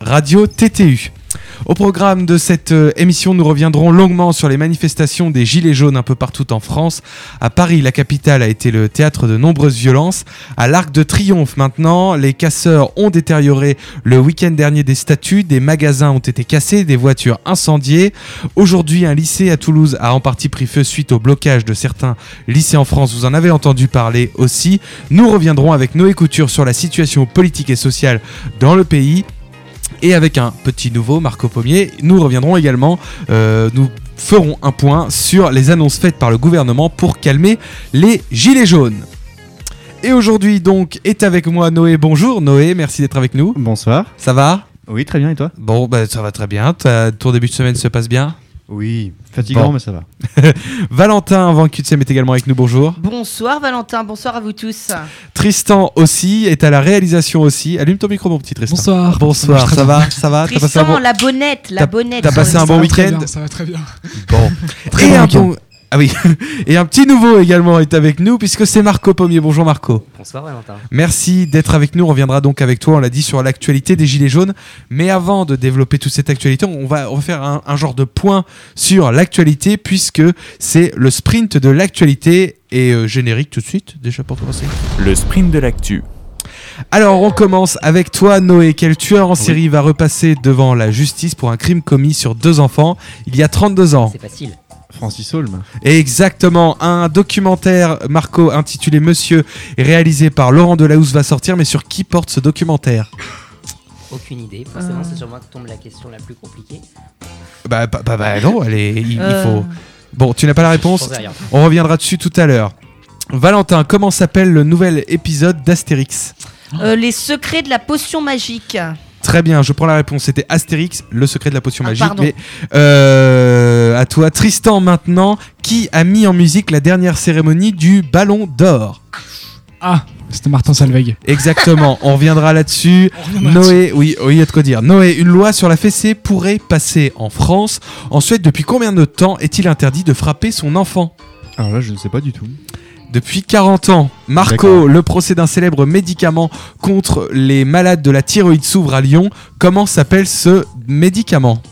Radio TTU. Au programme de cette euh, émission, nous reviendrons longuement sur les manifestations des Gilets jaunes un peu partout en France. À Paris, la capitale a été le théâtre de nombreuses violences. À l'Arc de Triomphe maintenant, les casseurs ont détérioré le week-end dernier des statues, des magasins ont été cassés, des voitures incendiées. Aujourd'hui, un lycée à Toulouse a en partie pris feu suite au blocage de certains lycées en France. Vous en avez entendu parler aussi. Nous reviendrons avec Noé Couture sur la situation politique et sociale dans le pays. Et avec un petit nouveau, Marco Pommier, nous reviendrons également, euh, nous ferons un point sur les annonces faites par le gouvernement pour calmer les gilets jaunes. Et aujourd'hui donc est avec moi Noé. Bonjour Noé, merci d'être avec nous. Bonsoir. Ça va? Oui, très bien, et toi? Bon, bah, ça va très bien. Ton début de semaine se passe bien? Oui. Fatigant, Bon. mais ça va. Valentin Van Kutsem est également avec nous. Bonjour. Bonsoir Valentin, bonsoir à vous tous. Tristan aussi est à la réalisation aussi. Allume ton micro mon petit Tristan. Bonsoir. Bonsoir, ça va Ça va? Tristan, bon... la bonnette, la T'as- bonnette. t'as passé un bon week-end? Ça va très bien. Bon. Très Et bon un bon- Ah oui. Et un petit nouveau également est avec nous puisque c'est Marco Pommier. Bonjour Marco. Bonsoir Valentin. Merci d'être avec nous. On reviendra donc avec toi, on l'a dit, sur l'actualité des Gilets jaunes. Mais avant de développer toute cette actualité, on va, on va faire un, un genre de point sur l'actualité puisque c'est le sprint de l'actualité et euh, générique tout de suite déjà pour commencer. Le sprint de l'actu. Alors on commence avec toi Noé. Quel tueur en série va repasser devant la justice pour un crime commis sur deux enfants il y a 32 ans? C'est facile. Francis Holm. Exactement, un documentaire Marco intitulé Monsieur réalisé par Laurent Delahousse va sortir, mais sur qui porte ce documentaire? Aucune idée. Forcément, Euh. c'est sur moi que tombe la question la plus compliquée. Bah, bah, bah, bah, non, est- il, il Euh, faut. Bon, tu n'as pas la réponse? On reviendra dessus tout à l'heure. Valentin, comment s'appelle le nouvel épisode d'Astérix? Euh, les secrets de la potion magique. Très bien, je prends la réponse. C'était Astérix, le secret de la potion Ah, magique. pardon. Mais euh, à toi, Tristan, maintenant, qui a mis en musique la dernière cérémonie du Ballon d'Or? Ah, c'était Martin Salveig. Exactement, on reviendra là-dessus. Noé, oui, oui, il y a de quoi dire. Noé, une loi sur la fessée pourrait passer en France. En Suède, depuis combien de temps est-il interdit de frapper son enfant? Alors là, je ne sais pas du tout. Depuis 40 ans. Marco, le procès d'un célèbre médicament contre les malades de la thyroïde s'ouvre à Lyon. Comment s'appelle ce médicament?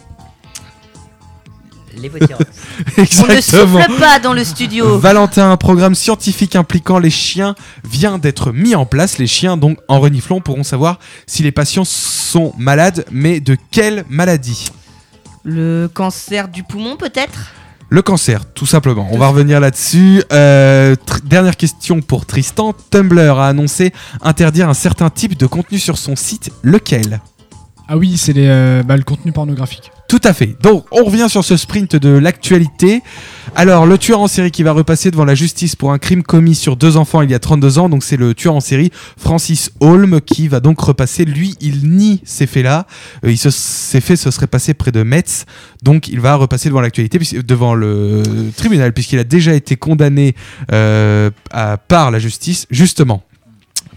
Lévothyrox. On ne Exactement. souffle pas dans le studio. Valentin, un programme scientifique impliquant les chiens vient d'être mis en place. Les chiens, donc, en reniflant, pourront savoir si les patients sont malades, mais de quelle maladie? Le cancer du poumon peut-être? Le cancer, tout simplement. On va revenir là-dessus. Euh, dernière question pour Tristan. Tumblr a annoncé interdire un certain type de contenu sur son site. Lequel? Ah oui, c'est euh, bah, le contenu pornographique. Tout à fait. Donc, on revient sur ce sprint de l'actualité. Alors, le tueur en série qui va repasser devant la justice pour un crime commis sur deux enfants il y a 32 ans, donc c'est le tueur en série Francis Holm qui va donc repasser. Lui, il nie ces faits-là. Euh, il se, ces faits se seraient passés près de Metz, donc il va repasser devant l'actualité, devant le tribunal, puisqu'il a déjà été condamné euh, par la justice, justement.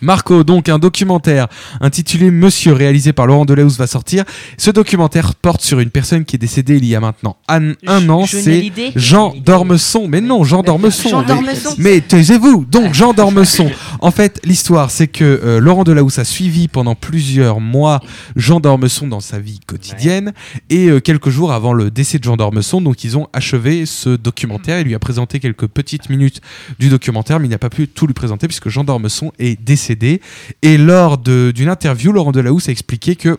Marco, donc un documentaire intitulé Monsieur, réalisé par Laurent Delahousse, va sortir. Ce documentaire porte sur une personne qui est décédée il y a maintenant un, an. C'est. Jean Dormesson. Mais non, Jean Dormesson. Jean Mais- Dormesson. Mais taisez-vous Donc Jean Dormesson. En fait, l'histoire, c'est que euh, Laurent Delahousse a suivi pendant plusieurs mois Jean Dormesson dans sa vie quotidienne. Et euh, quelques jours avant le décès de Jean Dormesson, donc ils ont achevé ce documentaire. Il lui a présenté quelques petites minutes du documentaire, mais il n'a pas pu tout lui présenter puisque Jean Dormesson est décédé. Et lors d'une interview, Laurent Delahousse a expliqué que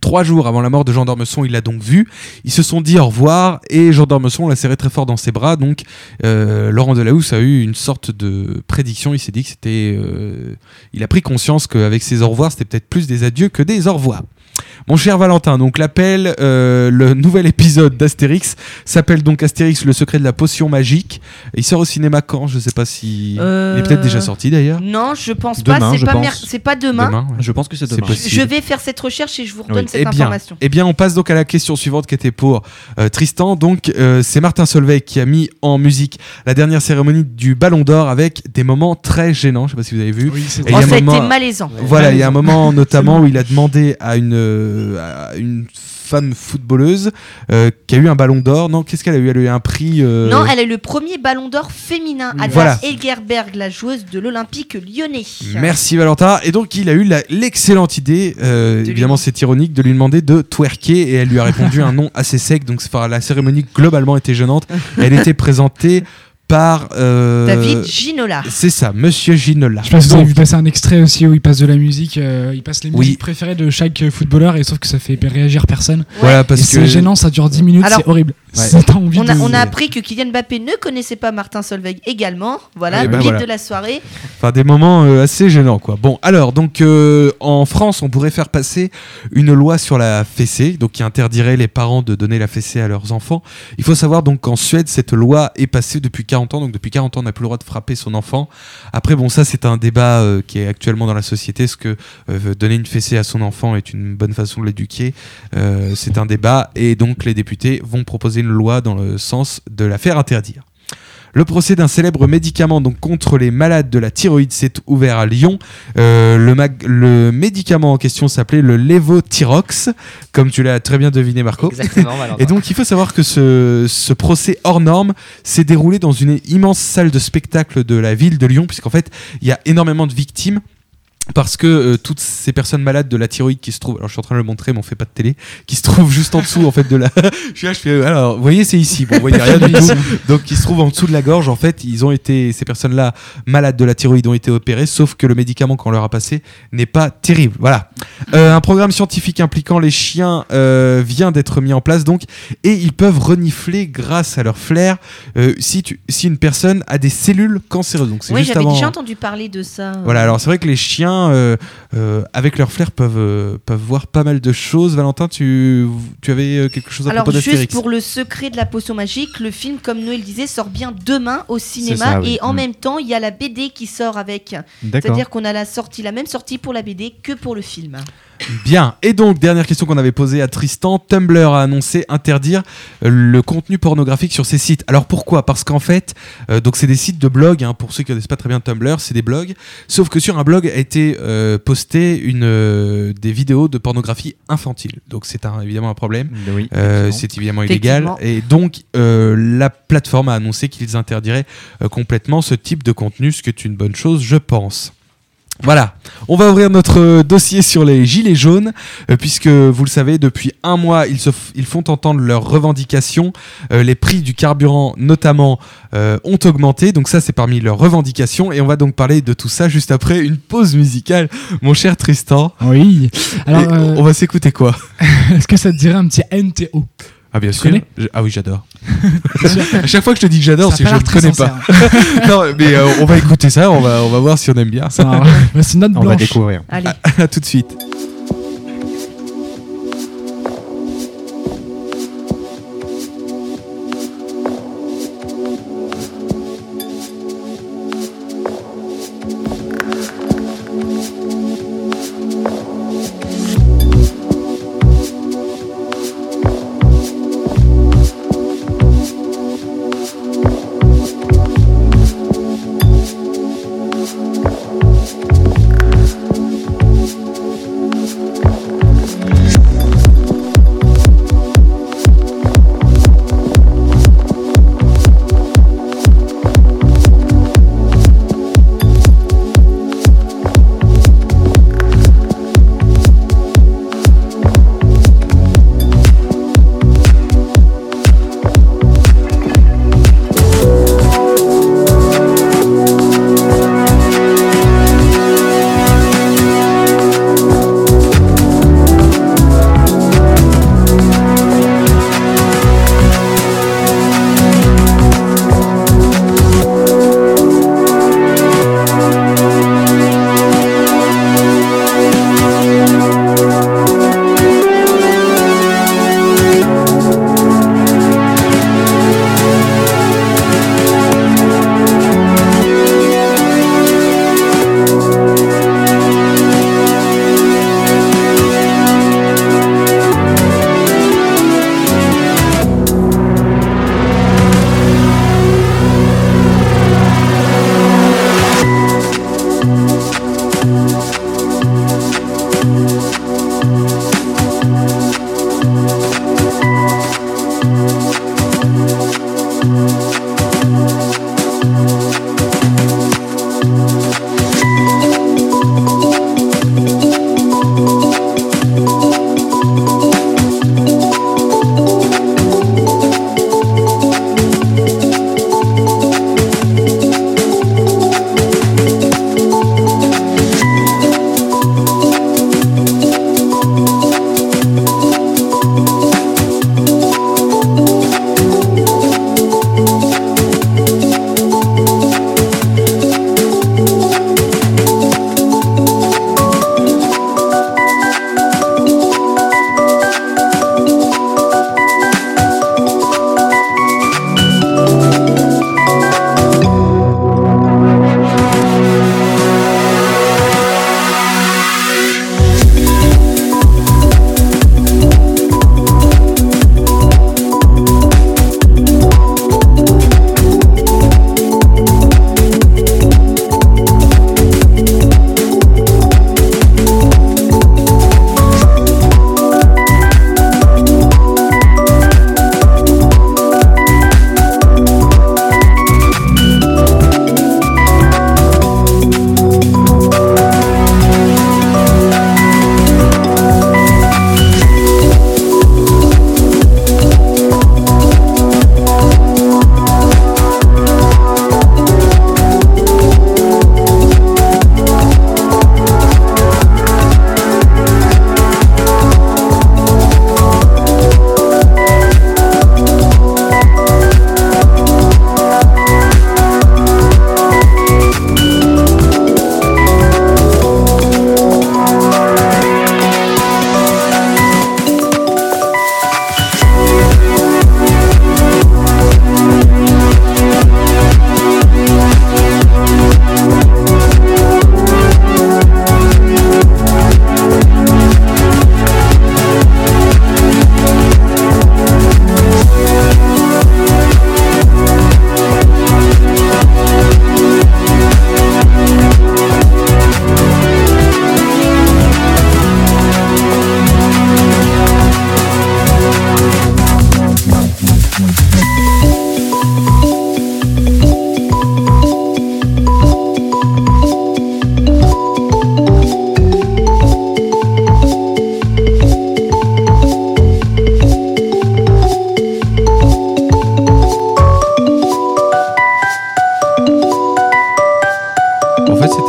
Trois jours avant la mort de Jean d'Ormesson, il l'a donc vu. Ils se sont dit au revoir et Jean d'Ormesson l'a serré très fort dans ses bras. Donc euh, Laurent Delahousse a eu une sorte de prédiction. Il s'est dit que c'était. euh, il a pris conscience qu'avec ses au revoir, c'était peut-être plus des adieux que des au revoir. Mon cher Valentin, donc l'appel, euh, le nouvel épisode d'Astérix s'appelle donc Astérix, le secret de la potion magique. Il sort au cinéma quand? Je sais pas si. Euh, Il est peut-être déjà sorti d'ailleurs. Non, je pense Demain, pas. C'est je pas, pense. mer- c'est pas demain. Demain. ouais. Je pense que c'est demain. Je vais faire cette recherche et je vous redonne Oui. cette Eh bien, information. eh bien, on passe donc à la question suivante qui était pour euh, Tristan. Donc, euh, c'est Martin Solveig qui a mis en musique la dernière cérémonie du Ballon d'Or avec des moments très gênants. Je sais pas si vous avez vu. Oui, c'est Et il y Oh, a un ça a été moment- malaisant. Voilà, il y a un moment notamment où il a demandé à une, euh, à une femme footballeuse euh, qui a eu un ballon d'or. Non, qu'est-ce qu'elle a eu? Elle a eu un prix. euh, Non, elle a eu le premier ballon d'or féminin. Ada voilà. Elgerberg, la joueuse de l'Olympique lyonnais. Merci Valentin. Et donc il a eu l'excellente idée, euh, évidemment c'est ironique, de lui demander de twerker et elle lui a répondu un nom assez sec. Donc la cérémonie globalement était gênante. Elle était présentée par euh, David Ginola. C'est ça, Monsieur Ginola. Je pas si vous avez vu passer un extrait aussi où il passe de la musique, euh, il passe les Oui. musiques préférées de chaque footballeur et sauf que ça fait réagir personne. Voilà Et parce que c'est gênant, ça dure 10 minutes, Alors, c'est horrible. Ouais. On a, de- on a appris que Kylian Mbappé ne connaissait pas Martin Solveig également. Voilà, ben voilà. de la soirée. Enfin, des moments euh, assez gênants, quoi. Bon, alors, donc, euh, en France, on pourrait faire passer une loi sur la fessée, donc qui interdirait les parents de donner la fessée à leurs enfants. Il faut savoir donc qu'en Suède, cette loi est passée depuis 40 donc depuis 40 ans, on n'a plus le droit de frapper son enfant. Après, bon, ça, c'est un débat euh, qui est actuellement dans la société. Est-ce que euh, donner une fessée à son enfant est une bonne façon de l'éduquer Euh, C'est un débat, et donc les députés vont proposer une loi dans le sens de la faire interdire. Le procès d'un célèbre médicament donc contre les malades de la thyroïde s'est ouvert à Lyon. Euh, le, médicament en question s'appelait le Levothyrox, comme tu l'as très bien deviné Marco. Exactement. Et donc il faut savoir que ce, ce procès hors norme s'est déroulé dans une immense salle de spectacle de la ville de Lyon, puisqu'en fait il y a énormément de victimes. Parce que euh, toutes ces personnes malades de la thyroïde qui se trouvent, alors je suis en train de le montrer, mais on fait pas de télé, qui se trouvent juste en dessous en fait de la. je suis là, je fais, alors vous voyez c'est ici, bon, vous voyez rien du tout. Donc qui se trouvent en dessous de la gorge, en fait, ils ont été, ces personnes-là malades de la thyroïde ont été opérées, sauf que le médicament qu'on leur a passé n'est pas terrible. Voilà. Euh, un programme scientifique impliquant les chiens euh, vient d'être mis en place donc, et ils peuvent renifler grâce à leur flair euh, si, tu, si une personne a des cellules cancéreuses. Donc c'est Oui, juste j'avais avant. déjà entendu parler de ça. Voilà, alors c'est vrai que les chiens, euh, euh, avec leur flair, peuvent, euh, peuvent voir pas mal de choses. Valentin, tu, tu avais quelque chose à Alors propos juste pour le secret de la potion magique, le film, comme Noël disait, sort bien demain au cinéma ça, oui. et en Mm. même temps il y a la BD qui sort avec. D'accord. C'est-à-dire qu'on a la sortie, la même sortie pour la BD que pour le film. Bien. Et donc, dernière question qu'on avait posée à Tristan. Tumblr a annoncé interdire euh, le contenu pornographique sur ses sites. Alors pourquoi? Parce qu'en fait, euh, donc c'est des sites de blog. hein, pour ceux qui ne connaissent pas très bien Tumblr, c'est des blogs. Sauf que sur un blog a été euh, posté une euh, des vidéos de pornographie infantile. Donc c'est un- évidemment un problème. Oui, Euh, c'est évidemment illégal. Et donc, euh, la plateforme a annoncé qu'ils interdiraient euh, complètement ce type de contenu, ce qui est une bonne chose, je pense. Voilà, on va ouvrir notre euh, dossier sur les gilets jaunes, euh, puisque vous le savez, depuis un mois, ils, se ils font entendre leurs revendications. Euh, les prix du carburant, notamment, euh, ont augmenté, donc ça, c'est parmi leurs revendications. Et on va donc parler de tout ça juste après une pause musicale, mon cher Tristan. Oui. Alors, On va s'écouter quoi? est-ce que ça te dirait un petit NTO Ah bien Tu sûr. ah oui, j'adore. à chaque fois que je te dis que j'adore, c'est que je ne connais pas. sincère. non, mais euh, on va écouter ça, on va, on va voir si on aime bien. Ça. Bah, c'est une note On va blanche. découvrir. Allez. à tout de suite.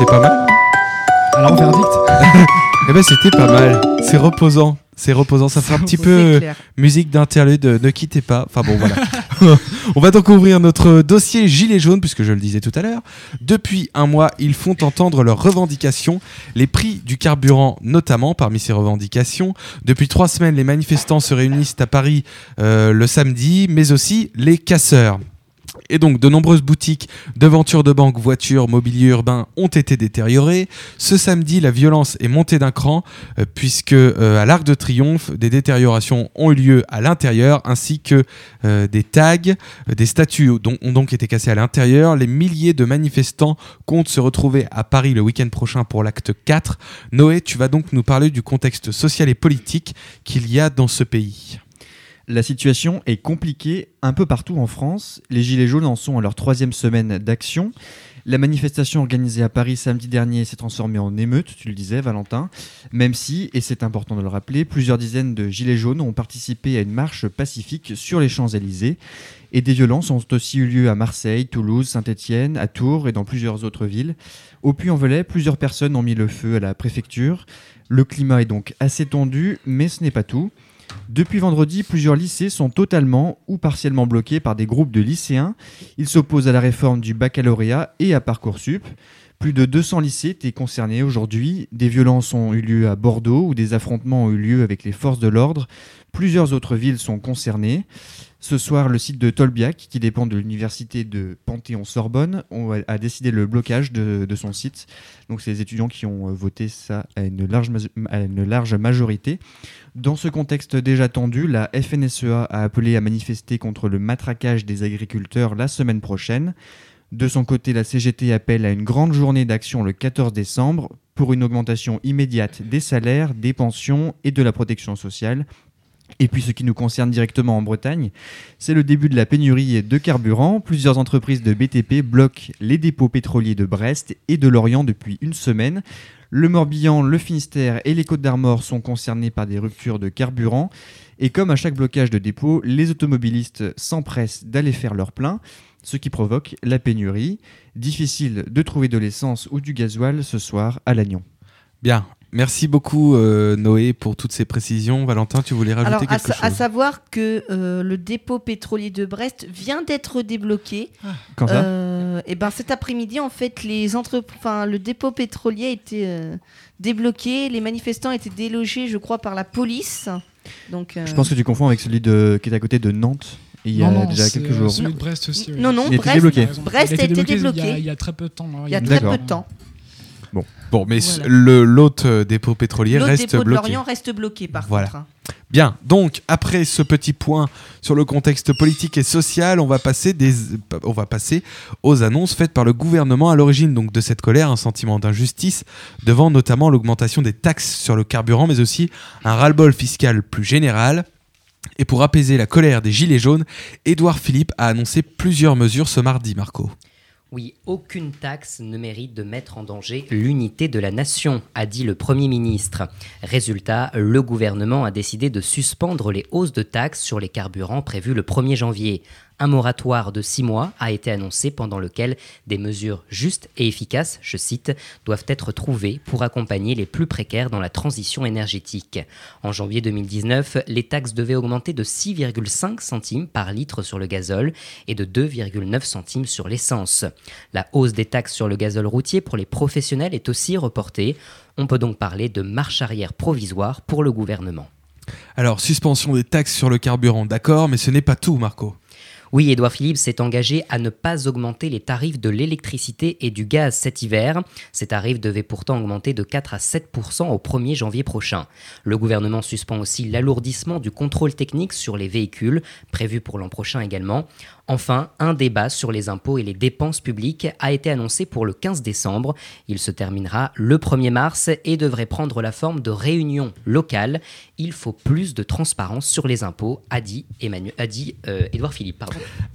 C'était pas mal on. Eh ben, C'est reposant. C'est reposant. Ça fait un petit peu musique d'interlude. Ne quittez pas. On va donc ouvrir notre dossier Gilets jaunes, puisque je le disais tout à l'heure. Depuis un mois, ils font entendre leurs revendications, les prix du carburant notamment parmi ces revendications. Depuis trois semaines, les manifestants se réunissent à Paris euh, le samedi, mais aussi les casseurs. Et donc, de nombreuses boutiques, devantures de banques, voitures, mobilier urbain ont été détériorées. Ce samedi, la violence est montée d'un cran, euh, puisque euh, à l'Arc de Triomphe, des détériorations ont eu lieu à l'intérieur, ainsi que euh, des tags, des statues ont donc été cassées à l'intérieur. Les milliers de manifestants comptent se retrouver à Paris le week-end prochain pour l'acte 4. Noé, tu vas donc nous parler du contexte social et politique qu'il y a dans ce pays. La situation est compliquée un peu partout en France. Les Gilets jaunes en sont à leur troisième semaine d'action. La manifestation organisée à Paris samedi dernier s'est transformée en émeute, tu le disais Valentin, même si, et c'est important de le rappeler, plusieurs dizaines de Gilets jaunes ont participé à une marche pacifique sur les Champs-Élysées. Et des violences ont aussi eu lieu à Marseille, Toulouse, Saint-Étienne, à Tours et dans plusieurs autres villes. Au Puy-en-Velay, plusieurs personnes ont mis le feu à la préfecture. Le climat est donc assez tendu, mais ce n'est pas tout. Depuis vendredi, plusieurs lycées sont totalement ou partiellement bloqués par des groupes de lycéens. Ils s'opposent à la réforme du baccalauréat et à Parcoursup. Plus de 200 lycées étaient concernés aujourd'hui. Des violences ont eu lieu à Bordeaux où des affrontements ont eu lieu avec les forces de l'ordre. Plusieurs autres villes sont concernées. Ce soir, le site de Tolbiac, qui dépend de l'université de Panthéon-Sorbonne, on a- décidé le blocage de, son site. Donc, c'est les étudiants qui ont euh, voté ça à une large, à une large majorité. Dans ce contexte déjà tendu, la FNSEA a appelé à manifester contre le matraquage des agriculteurs la semaine prochaine. De son côté, la CGT appelle à une grande journée d'action le 14 décembre pour une augmentation immédiate des salaires, des pensions et de la protection sociale. Et puis ce qui nous concerne directement en Bretagne, c'est le début de la pénurie de carburant. Plusieurs entreprises de BTP bloquent les dépôts pétroliers de Brest et de Lorient depuis une semaine. Le Morbihan, le Finistère et les Côtes d'Armor sont concernés par des ruptures de carburant. Et comme à chaque blocage de dépôt, les automobilistes s'empressent d'aller faire leur plein, ce qui provoque la pénurie. Difficile de trouver de l'essence ou du gasoil ce soir à Lannion. Bien. Merci beaucoup euh, Noé pour toutes ces précisions. Valentin, tu voulais rajouter Alors, quelque sa- à chose savoir que euh, le dépôt pétrolier de Brest vient d'être débloqué. Quand ça Euh, et ben cet après-midi, en fait, les entre... enfin, le dépôt pétrolier a été euh, débloqué. Les manifestants étaient délogés, je crois, par la police. Donc, euh, Je pense que tu confonds avec celui de, qui est à côté de Nantes, il y a Non, déjà quelques jours. Celui de Brest aussi. oui. non, non, Il Brest, débloqué. Brest a été Il y a, débloqué. il y a très peu de temps. hein. il y a très peu de temps. Bon, mais Voilà. le l'autre euh, dépôt pétrolier reste dépôt de bloqué. Lorient reste bloqué, par Voilà. contre. hein. Bien, donc après ce petit point sur le contexte politique et social, on va passer, des, on va passer aux annonces faites par le gouvernement à l'origine donc de cette colère, un sentiment d'injustice devant notamment l'augmentation des taxes sur le carburant, mais aussi un ras-le-bol fiscal plus général. Et pour apaiser la colère des Gilets jaunes, Édouard Philippe a annoncé plusieurs mesures ce mardi, Marco. Oui, aucune taxe ne mérite de mettre en danger l'unité de la nation, a dit le Premier ministre. Résultat, le gouvernement a décidé de suspendre les hausses de taxes sur les carburants prévues le 1er janvier. Un moratoire de six mois a été annoncé pendant lequel des mesures justes et efficaces, je cite, doivent être trouvées pour accompagner les plus précaires dans la transition énergétique. En janvier 2019, les taxes devaient augmenter de 6,5 centimes par litre sur le gazole et de 2,9 centimes sur l'essence. La hausse des taxes sur le gazole routier pour les professionnels est aussi reportée. On peut donc parler de marche arrière provisoire pour le gouvernement. Alors, suspension des taxes sur le carburant, d'accord, mais ce n'est pas tout, Marco. Oui, Édouard Philippe s'est engagé à ne pas augmenter les tarifs de l'électricité et du gaz cet hiver. Ces tarifs devaient pourtant augmenter de 4 à 7% au 1er janvier prochain. Le gouvernement suspend aussi l'alourdissement du contrôle technique sur les véhicules, prévu pour l'an prochain également. Enfin, un débat sur les impôts et les dépenses publiques a été annoncé pour le 15 décembre. Il se terminera le 1er mars et devrait prendre la forme de réunions locales. Il faut plus de transparence sur les impôts, a dit, Emmanuel, a dit euh, Édouard Philippe.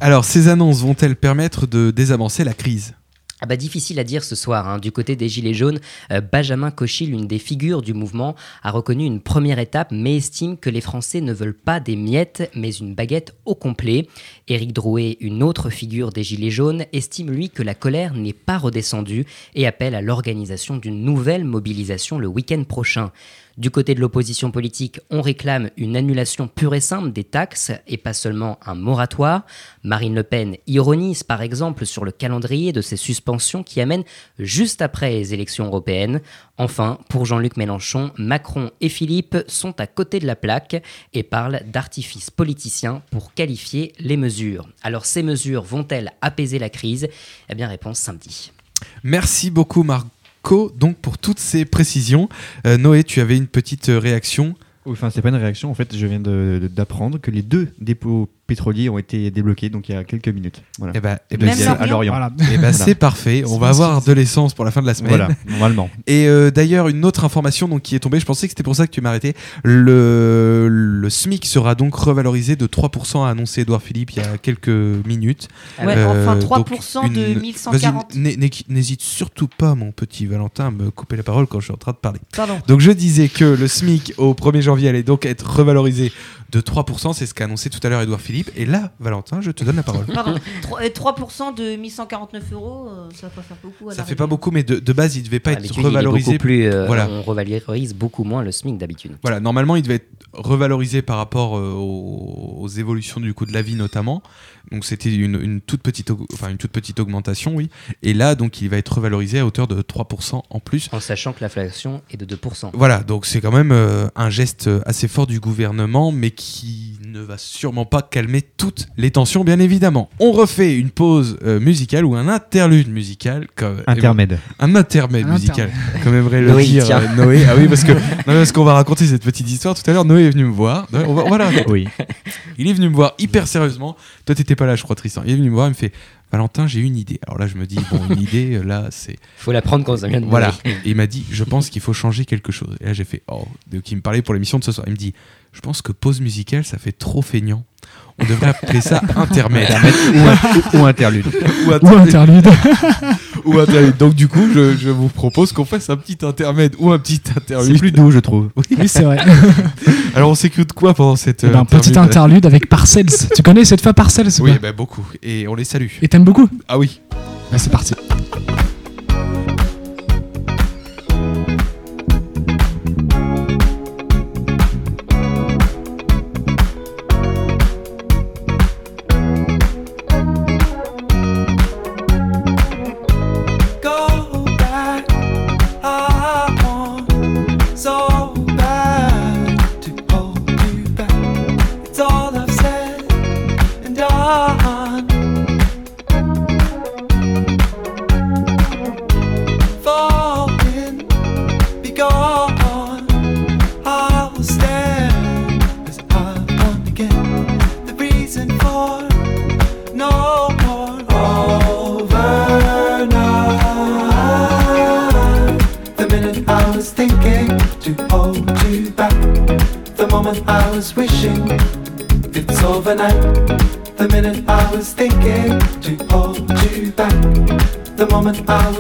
Alors, ces annonces vont-elles permettre de désamorcer la crise? Ah bah difficile à dire ce soir. hein. Du côté des Gilets jaunes, euh, Benjamin Cauchy, l'une des figures du mouvement, a reconnu une première étape, mais estime que les Français ne veulent pas des miettes, mais une baguette au complet. Éric Drouet, une autre figure des Gilets jaunes, estime lui que la colère n'est pas redescendue et appelle à l'organisation d'une nouvelle mobilisation le week-end prochain. Du côté de l'opposition politique, on réclame une annulation pure et simple des taxes et pas seulement un moratoire. Marine Le Pen ironise par exemple sur le calendrier de ces suspensions qui amènent juste après les élections européennes. Enfin, pour Jean-Luc Mélenchon, Macron et Philippe sont à côté de la plaque et parlent d'artifice politicien pour qualifier les mesures. Alors ces mesures vont-elles apaiser la crise? Eh bien réponse samedi. Merci beaucoup Donc pour toutes ces précisions. Euh, Noé, tu avais une petite euh, réaction? Enfin, c'est pas une réaction. En fait, je viens d'apprendre que les deux dépôts pétroliers ont été débloqués, donc il y a quelques minutes. Voilà. Eh ben, eh ben, Même deuxième à Lorient. Voilà. eh ben, c'est parfait. On va avoir de l'essence pour la fin de la semaine. Voilà, normalement. Et euh, d'ailleurs, une autre information donc, qui est tombée, je pensais que c'était pour ça que tu m'as arrêté. Le, le SMIC sera donc revalorisé de 3%, a annoncé Edouard Philippe il y a quelques minutes. Ouais, Euh, enfin donc 3% de une- 1140. Vas-y, n'hé- n'hé- N'hésite surtout pas, mon petit Valentin, à me couper la parole quand je suis en train de parler. Pardon. Donc je disais que le SMIC au 1er janvier allait donc être revalorisé de 3%, c'est ce qu'a annoncé tout à l'heure Edouard Philippe. Et là, Valentin, je te donne la parole. Pardon. 3%, euh, 3% de 1149 euros, euh, ça va pas faire beaucoup. à Ça fait pas beaucoup, mais de, de base, il devait pas À être revalorisé. plus, euh, Voilà. On revalorise beaucoup moins le SMIC d'habitude. Voilà, normalement, il devait être revalorisé par rapport euh, aux, aux évolutions du coût de la vie notamment. Donc c'était une, une toute petite, enfin une toute petite augmentation, oui. Et là, donc, il va être revalorisé à hauteur de 3% en plus. En sachant que l'inflation est de 2%. Voilà, donc c'est quand même euh, un geste assez fort du gouvernement, mais qui ne va sûrement pas calmer toutes les tensions, bien évidemment. On refait une pause euh, musicale ou un interlude musical, comme, Intermède. un intermède Un musical, comme aimerait le Noé, dire tiens. euh, Noé. Ah oui, parce que parce qu'on va raconter cette petite histoire tout à l'heure. Noé est venu me voir. On va, on va la. Oui. Il est venu me voir hyper sérieusement. Toi, t'étais pas là, je crois, Tristan. Il est venu me voir, il me fait Valentin, j'ai une idée. Alors là, je me dis bon, une idée, euh, là, c'est faut la prendre quand ça vient de voilà. Et il m'a dit, je pense qu'il faut changer quelque chose. Et là, j'ai fait, oh, donc il me parlait pour l'émission de ce soir. Il me dit, je pense que pause musicale, ça fait trop feignant. On devrait appeler ça intermède. ou, ou interlude. ou, Ou interlude. ou interlude. Donc, du coup, je, je vous propose qu'on fasse un petit intermède ou un petit C'est interlude. plus doux, je trouve. Oui, c'est vrai. Alors, on s'écoute quoi pendant cette. Eh ben, euh, petit interlude avec Parcells. tu connais cette fois Parcells ou Oui, pas bah, beaucoup. Et on les salue. Et t'aimes beaucoup Ah oui. Bah, C'est parti.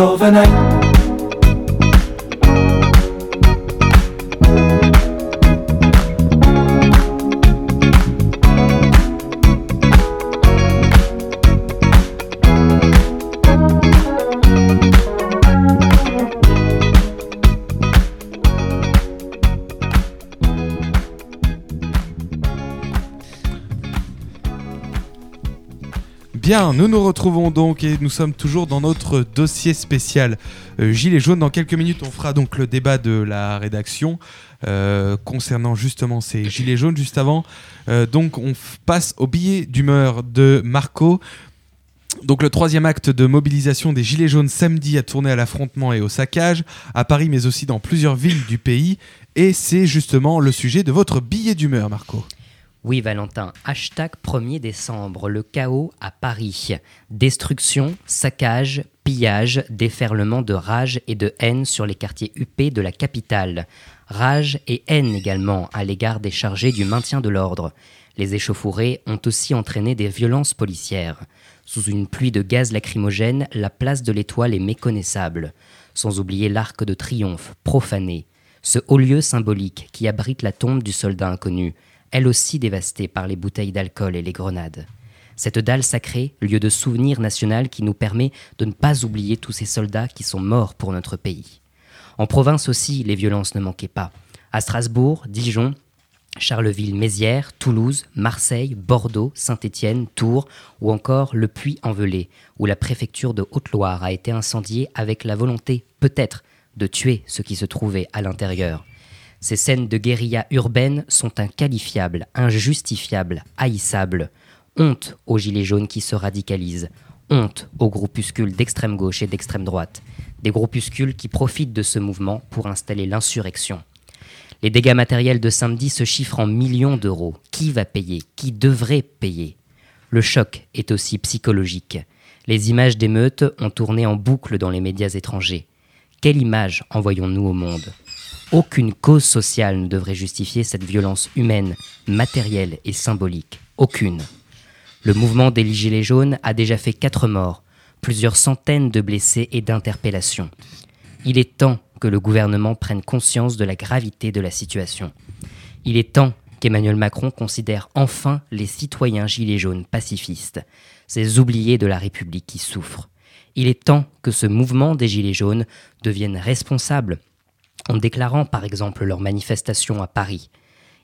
Overnight. Bien, nous nous retrouvons donc et nous sommes toujours dans notre dossier spécial euh, Gilets jaunes. Dans quelques minutes, on fera donc le débat de la rédaction euh, concernant justement ces Gilets jaunes. Juste avant, euh, donc on passe au billet d'humeur de Marco. Donc le troisième acte de mobilisation des Gilets jaunes samedi a tourné à l'affrontement et au saccage, à Paris mais aussi dans plusieurs villes du pays. Et c'est justement le sujet de votre billet d'humeur, Marco. Oui, Valentin. Hashtag 1er décembre. Le chaos à Paris. Destruction, saccage, pillage, déferlement de rage et de haine sur les quartiers huppés de la capitale. Rage et haine également à l'égard des chargés du maintien de l'ordre. Les échauffourées ont aussi entraîné des violences policières. Sous une pluie de gaz lacrymogène, la place de l'Étoile est méconnaissable. Sans oublier l'arc de triomphe, profané. Ce haut lieu symbolique qui abrite la tombe du soldat inconnu, elle aussi dévastée par les bouteilles d'alcool et les grenades. Cette dalle sacrée, lieu de souvenir national qui nous permet de ne pas oublier tous ces soldats qui sont morts pour notre pays. En province aussi, les violences ne manquaient pas. À Strasbourg, Dijon, Charleville-Mézières, Toulouse, Marseille, Bordeaux, Saint-Étienne, Tours ou encore le Puy-en-Velay, où la préfecture de Haute-Loire a été incendiée avec la volonté, peut-être, de tuer ceux qui se trouvaient à l'intérieur. Ces scènes de guérilla urbaine sont inqualifiables, injustifiables, haïssables. Honte aux gilets jaunes qui se radicalisent. Honte aux groupuscules d'extrême gauche et d'extrême droite. Des groupuscules qui profitent de ce mouvement pour installer l'insurrection. Les dégâts matériels de samedi se chiffrent en millions d'euros. Qui va payer? Qui devrait payer? Le choc est aussi psychologique. Les images d'émeutes ont tourné en boucle dans les médias étrangers. Quelle image envoyons-nous au monde? Aucune cause sociale ne devrait justifier cette violence humaine, matérielle et symbolique. Aucune. Le mouvement des Gilets jaunes a déjà fait quatre morts, plusieurs centaines de blessés et d'interpellations. Il est temps que le gouvernement prenne conscience de la gravité de la situation. Il est temps qu'Emmanuel Macron considère enfin les citoyens gilets jaunes pacifistes, ces oubliés de la République qui souffrent. Il est temps que ce mouvement des gilets jaunes devienne responsable en déclarant par exemple leur manifestation à Paris.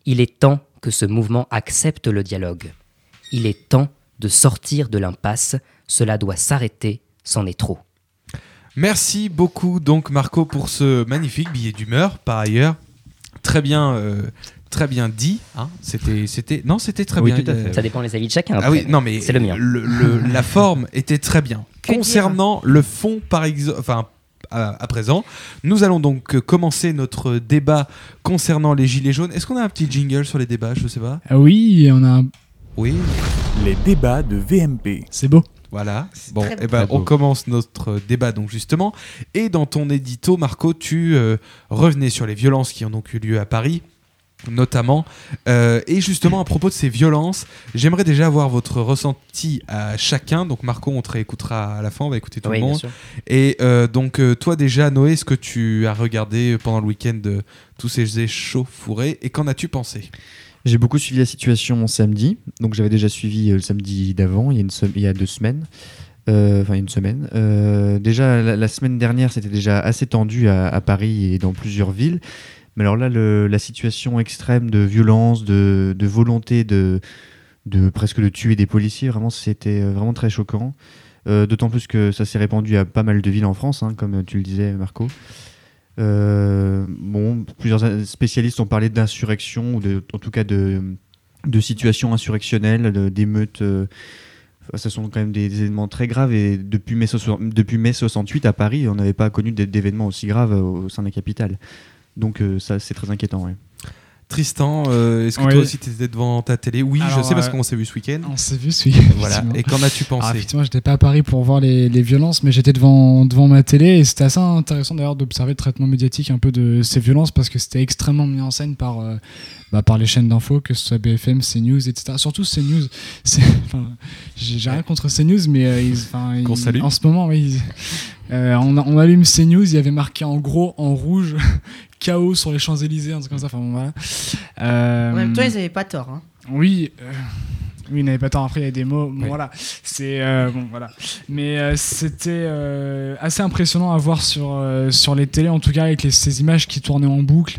Il est temps que ce mouvement accepte le dialogue. Il est temps de sortir de l'impasse, cela doit s'arrêter, c'en est trop. Merci beaucoup donc Marco pour ce magnifique billet d'humeur. Par ailleurs, très bien, euh, très bien dit. hein. C'était, c'était, non, c'était très Oui, bien. tout à Euh, fait. Ça dépend des avis de chacun. Ah oui, non mais c'est le mien. le- la forme était très bien. Que Concernant le fond, par exemple, enfin. À, à présent, nous allons donc euh, commencer notre débat concernant les gilets jaunes. Est-ce qu'on a un petit jingle sur les débats? Je sais pas. Ah oui, on a un... Oui, Les débats de VMP. C'est beau. voilà. Bon, très eh ben, on commence notre débat donc justement. Et dans ton édito, Marco, tu euh, revenais sur les violences qui ont donc eu lieu à Paris notamment. Euh, et justement, à propos de ces violences, j'aimerais déjà avoir votre ressenti à chacun. Donc, Marco, on te réécoutera à la fin, on va écouter tout Oui, le bien monde. sûr. Et euh, donc, euh, toi déjà, Noé, est-ce que tu as regardé pendant le week-end euh, tous ces échauffourées et qu'en as-tu pensé? J'ai beaucoup suivi la situation samedi. Donc j'avais déjà suivi le samedi d'avant, il, y a une il y a deux semaines. Euh, Enfin, une semaine. Euh, déjà, la, la semaine dernière, c'était déjà assez tendu à, à Paris et dans plusieurs villes. Mais alors là, la situation extrême de violence, de, volonté de, presque de tuer des policiers, vraiment, c'était euh, vraiment très choquant. Euh, D'autant plus que ça s'est répandu à pas mal de villes en France, hein, comme tu le disais, Marco. Euh, bon, plusieurs spécialistes ont parlé d'insurrection ou en tout cas de, insurrectionnelles, de- d'émeutes. ce sont quand même des, événements très graves et depuis mai, depuis mai 68 à Paris, on n'avait pas connu d'événements aussi graves au sein de la capitale. Donc euh, ça, c'est très inquiétant. ouais. Tristan, euh, est-ce que Ouais. toi aussi tu étais devant ta télé? Oui, je Alors, sais parce euh, qu'on s'est vu ce week-end. On s'est vu ce Voilà. Et qu'en as-tu Alors, pensé? effectivement, j'étais pas à Paris pour voir les, les violences, mais j'étais devant, devant ma télé et c'était assez intéressant d'ailleurs d'observer le traitement médiatique un peu de ces violences parce que c'était extrêmement mis en scène par, euh, bah, par les chaînes d'infos, que ce soit BFM, CNews, etc. Surtout CNews. J'ai rien contre CNews, mais euh, ils- ils- en ce moment, oui, ils- euh, on, a- on allume CNews, il y avait marqué en gros, en rouge, chaos sur les Champs-Élysées, un truc comme ça. Enfin, bon, voilà. Euh, En même temps, ils n'avaient pas tort. hein. oui, euh, oui, il n'avait pas tort. Après, il y a des mots. Bon, Oui. Voilà, c'est euh, bon, voilà. Mais euh, c'était euh, assez impressionnant à voir sur euh, sur les télés, en tout cas avec les- ces images qui tournaient en boucle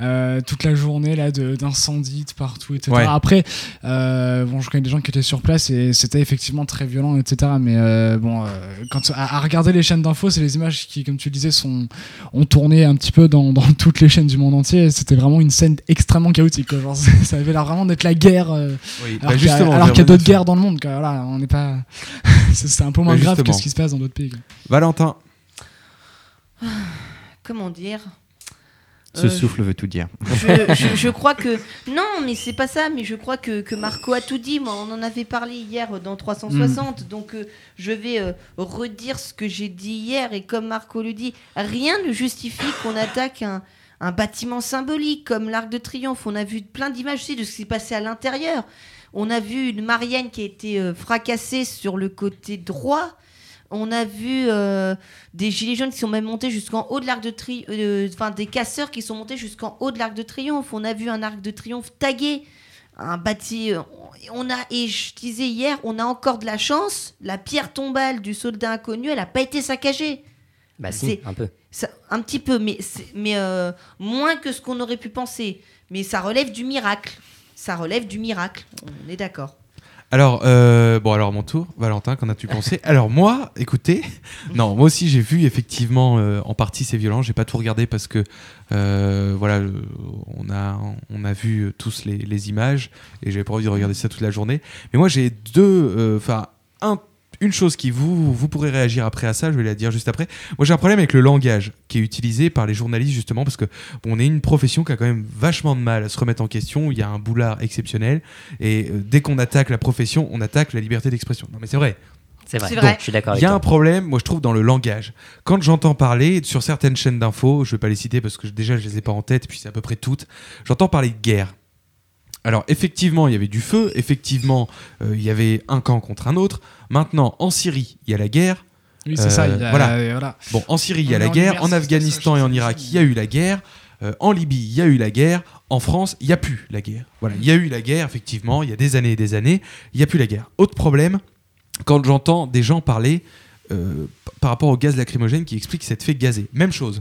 euh, toute la journée là de- d'incendies de partout, etc. Ouais. Après, euh, bon, je connais des gens qui étaient sur place et c'était effectivement très violent, etc. Mais euh, bon, euh, quand à, à regarder les chaînes d'infos, c'est les images qui, comme tu le disais, sont ont tourné un petit peu dans, dans toutes les chaînes du monde entier. C'était vraiment une scène extrêmement chaotique. quoi. Genre, ça avait l'air vraiment d'être la guerre. euh, Oui. alors Bah, qu'il y a, justement, alors qu'il y a d'autres guerres dans le monde. quoi. Voilà, on n'est pas. c'est un peu moins Bah, grave que ce qui se passe dans d'autres pays. quoi. Valentin, Comment dire? Ce Euh, souffle veut tout dire. je, je- je crois que non, mais c'est pas ça. Mais je crois que, que Marco a tout dit. Moi, on en avait parlé hier dans 360. Donc, euh, je vais euh, redire ce que j'ai dit hier. Et comme Marco le dit, rien ne justifie qu'on attaque un, un bâtiment symbolique comme l'Arc de Triomphe. On a vu plein d'images aussi de ce qui s'est passé à l'intérieur. On a vu une Marianne qui a été fracassée sur le côté droit. On a vu euh, des gilets jaunes qui sont même montés jusqu'en haut de l'arc de triomphe, enfin des casseurs qui sont montés jusqu'en haut de l'arc de triomphe. On a vu un arc de triomphe tagué, un bâti. euh, On a et je disais hier, on a encore de la chance. La pierre tombale du soldat inconnu, elle n'a pas été saccagée. Bah si, C'est- un peu. Ça- un petit peu, mais, mais euh, moins que ce qu'on aurait pu penser. Mais ça relève du miracle. Ça relève du miracle. On est d'accord. Alors, euh, bon, alors mon tour, Valentin, qu'en as-tu pensé? Alors moi, écoutez, non, moi aussi j'ai vu effectivement euh, en partie ces violences. J'ai pas tout regardé parce que euh, voilà, on a on a vu tous les, les images et j'avais pas envie de regarder ça toute la journée. Mais moi j'ai deux, enfin un une chose qui vous vous pourrez réagir après à ça, je vais la dire juste après. Moi j'ai un problème avec le langage qui est utilisé par les journalistes justement parce que bon, on est une profession qui a quand même vachement de mal à se remettre en question. Il y a un boulard exceptionnel et euh, dès qu'on attaque la profession, on attaque la liberté d'expression. Non mais c'est vrai. C'est vrai. Vrai. Je suis d'accord Il y a toi. un problème, moi je trouve, dans le langage. Quand j'entends parler sur certaines chaînes d'infos, je vais pas les citer parce que déjà je les ai pas en tête, et puis c'est à peu près toutes, j'entends parler de guerre. Alors effectivement, il y avait du feu, effectivement, euh, il y avait un camp contre un autre. Maintenant, en Syrie, il y a la guerre. Oui, c'est Euh, ça. il y a- voilà. euh, voilà. Bon, en Syrie, il y a la guerre. En Afghanistan et en Irak, il y a eu la guerre. Euh, en Libye, il y a eu la guerre. En France, il n'y a plus la guerre. Voilà, il y a eu la guerre, effectivement, il y a des années et des années, il n'y a plus la guerre. Autre problème, quand j'entends des gens parler euh, par rapport au gaz lacrymogène qui explique s'être fait gazer. Même chose.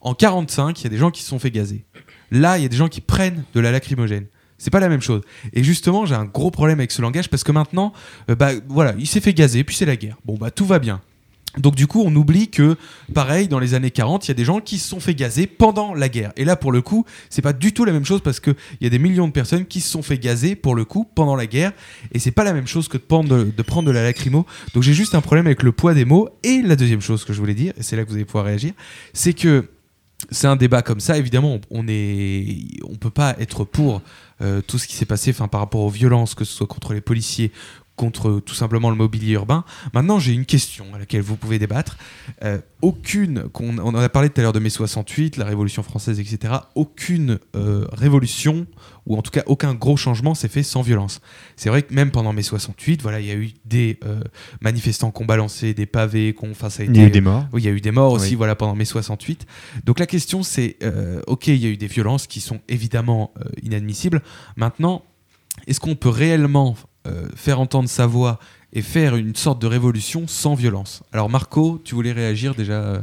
En 45, il y a des gens qui se sont fait gazer. Là, il y a des gens qui prennent de la lacrymogène. C'est pas la même chose. Et justement, j'ai un gros problème avec ce langage parce que maintenant, euh, bah voilà, il s'est fait gazer, puis c'est la guerre. Bon bah tout va bien. Donc du coup, on oublie que, pareil, dans les années 40, il y a des gens qui se sont fait gazer pendant la guerre. Et là, pour le coup, c'est pas du tout la même chose parce qu'il y a des millions de personnes qui se sont fait gazer, pour le coup, pendant la guerre. Et c'est pas la même chose que de prendre de, de prendre de la lacrymo. Donc j'ai juste un problème avec le poids des mots. Et la deuxième chose que je voulais dire, et c'est là que vous allez pouvoir réagir, c'est que c'est un débat comme ça. Évidemment, on, est, on peut pas être pour euh, tout ce qui s'est passé, par rapport aux violences, que ce soit contre les policiers, contre tout simplement le mobilier urbain. Maintenant, j'ai une question à laquelle vous pouvez débattre. Euh, aucune, qu'on- on en a parlé tout à l'heure de mai 68, la Révolution française, etc. Aucune euh, révolution, ou en tout cas aucun gros changement s'est fait sans violence. C'est vrai que même pendant mai 68, voilà, il y a eu des euh, manifestants qui ont balancé des pavés, qu'on, enfin ça a Il y a été- eu des morts. oui, il y a eu des morts aussi, Oui. voilà, pendant mai 68. Donc la question, c'est, ok, il y a eu des violences qui sont évidemment inadmissibles. Maintenant, est-ce qu'on peut réellement euh, faire entendre sa voix et faire une sorte de révolution sans violence Alors Marco, tu voulais réagir déjà euh,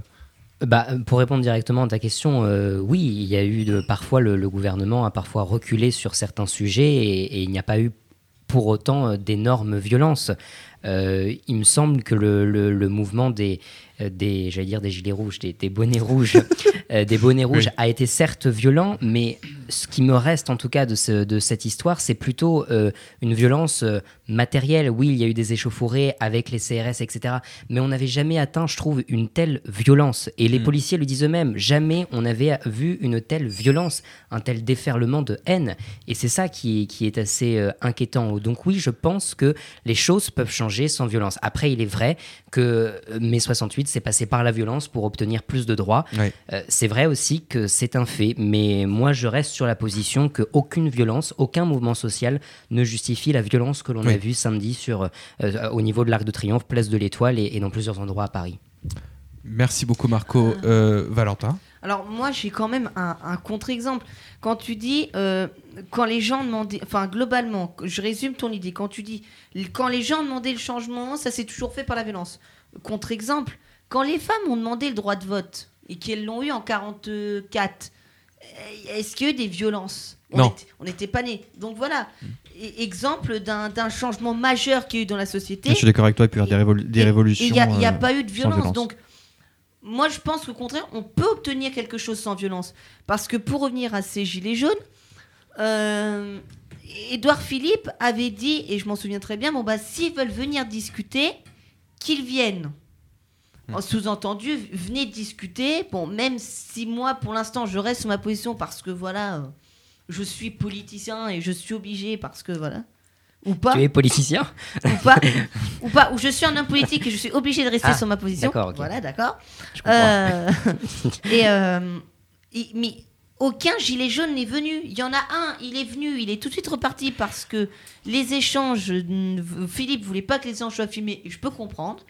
Bah, pour répondre directement à ta question, euh, oui, il y a eu parfois le, gouvernement a parfois reculé sur certains sujets et, il n'y a pas eu pour autant d'énormes violences. Il me semble que le, le- mouvement des, des j'allais dire des gilets rouges, des, des bonnets rouges, euh, des bonnets rouges a été certes violent, mais ce qui me reste en tout cas de, ce- de cette histoire, c'est plutôt euh, une violence euh, matérielle. Oui, il y a eu des échauffourées avec les CRS, etc. Mais on n'avait jamais atteint, je trouve, une telle violence. Et les Mm. policiers le disent eux-mêmes, jamais on avait vu une telle violence, un tel déferlement de haine. Et c'est ça qui, qui est assez euh, inquiétant. Donc oui, je pense que les choses peuvent changer sans violence. Après, il est vrai que euh, mai 68 s'est passé par la violence pour obtenir plus de droits. Euh, c'est vrai aussi que c'est un fait, mais moi je reste sur la position qu'aucune violence, aucun mouvement social ne justifie la violence que l'on a vue samedi sur, euh, au niveau de l'Arc de Triomphe, place de l'Étoile et, et dans plusieurs endroits à Paris. Merci beaucoup Marco. Euh, Valentin Alors moi j'ai quand même un, un contre-exemple. Quand tu dis, euh, quand les gens demandaient, enfin globalement, je résume ton idée, quand tu dis, quand les gens demandaient le changement, ça s'est toujours fait par la violence. Contre-exemple, quand les femmes ont demandé le droit de vote et qu'elles l'ont eu en 44, euh, est-ce qu'il y a eu des violences? On Non. On n'était pas nés. Donc voilà, E- exemple d'un changement majeur qu'il y a eu dans la société. Je suis d'accord avec toi, il peut y avoir des, révol- des révolutions. Il n'y a, euh, pas eu de violence. violence. Donc, moi, je pense qu'au contraire, on peut obtenir quelque chose sans violence. Parce que pour revenir à ces gilets jaunes, euh, Édouard Philippe avait dit, et je m'en souviens très bien, bon, bah, s'ils veulent venir discuter, qu'ils viennent. En sous-entendu, venez discuter. Bon, même si moi, pour l'instant, je reste sur ma position parce que voilà, euh, je suis politicien et je suis obligé parce que voilà. Ou pas Tu es politicien ou pas, ou pas, ou je suis un homme politique et je suis obligé de rester Ah, sur ma position. d'accord, ok. Voilà, d'accord. Euh, et euh, il- mais aucun gilet jaune n'est venu. Il y en a un, il est venu, il est tout de suite reparti parce que les échanges, Philippe voulait pas que les échanges soient filmés, je peux comprendre.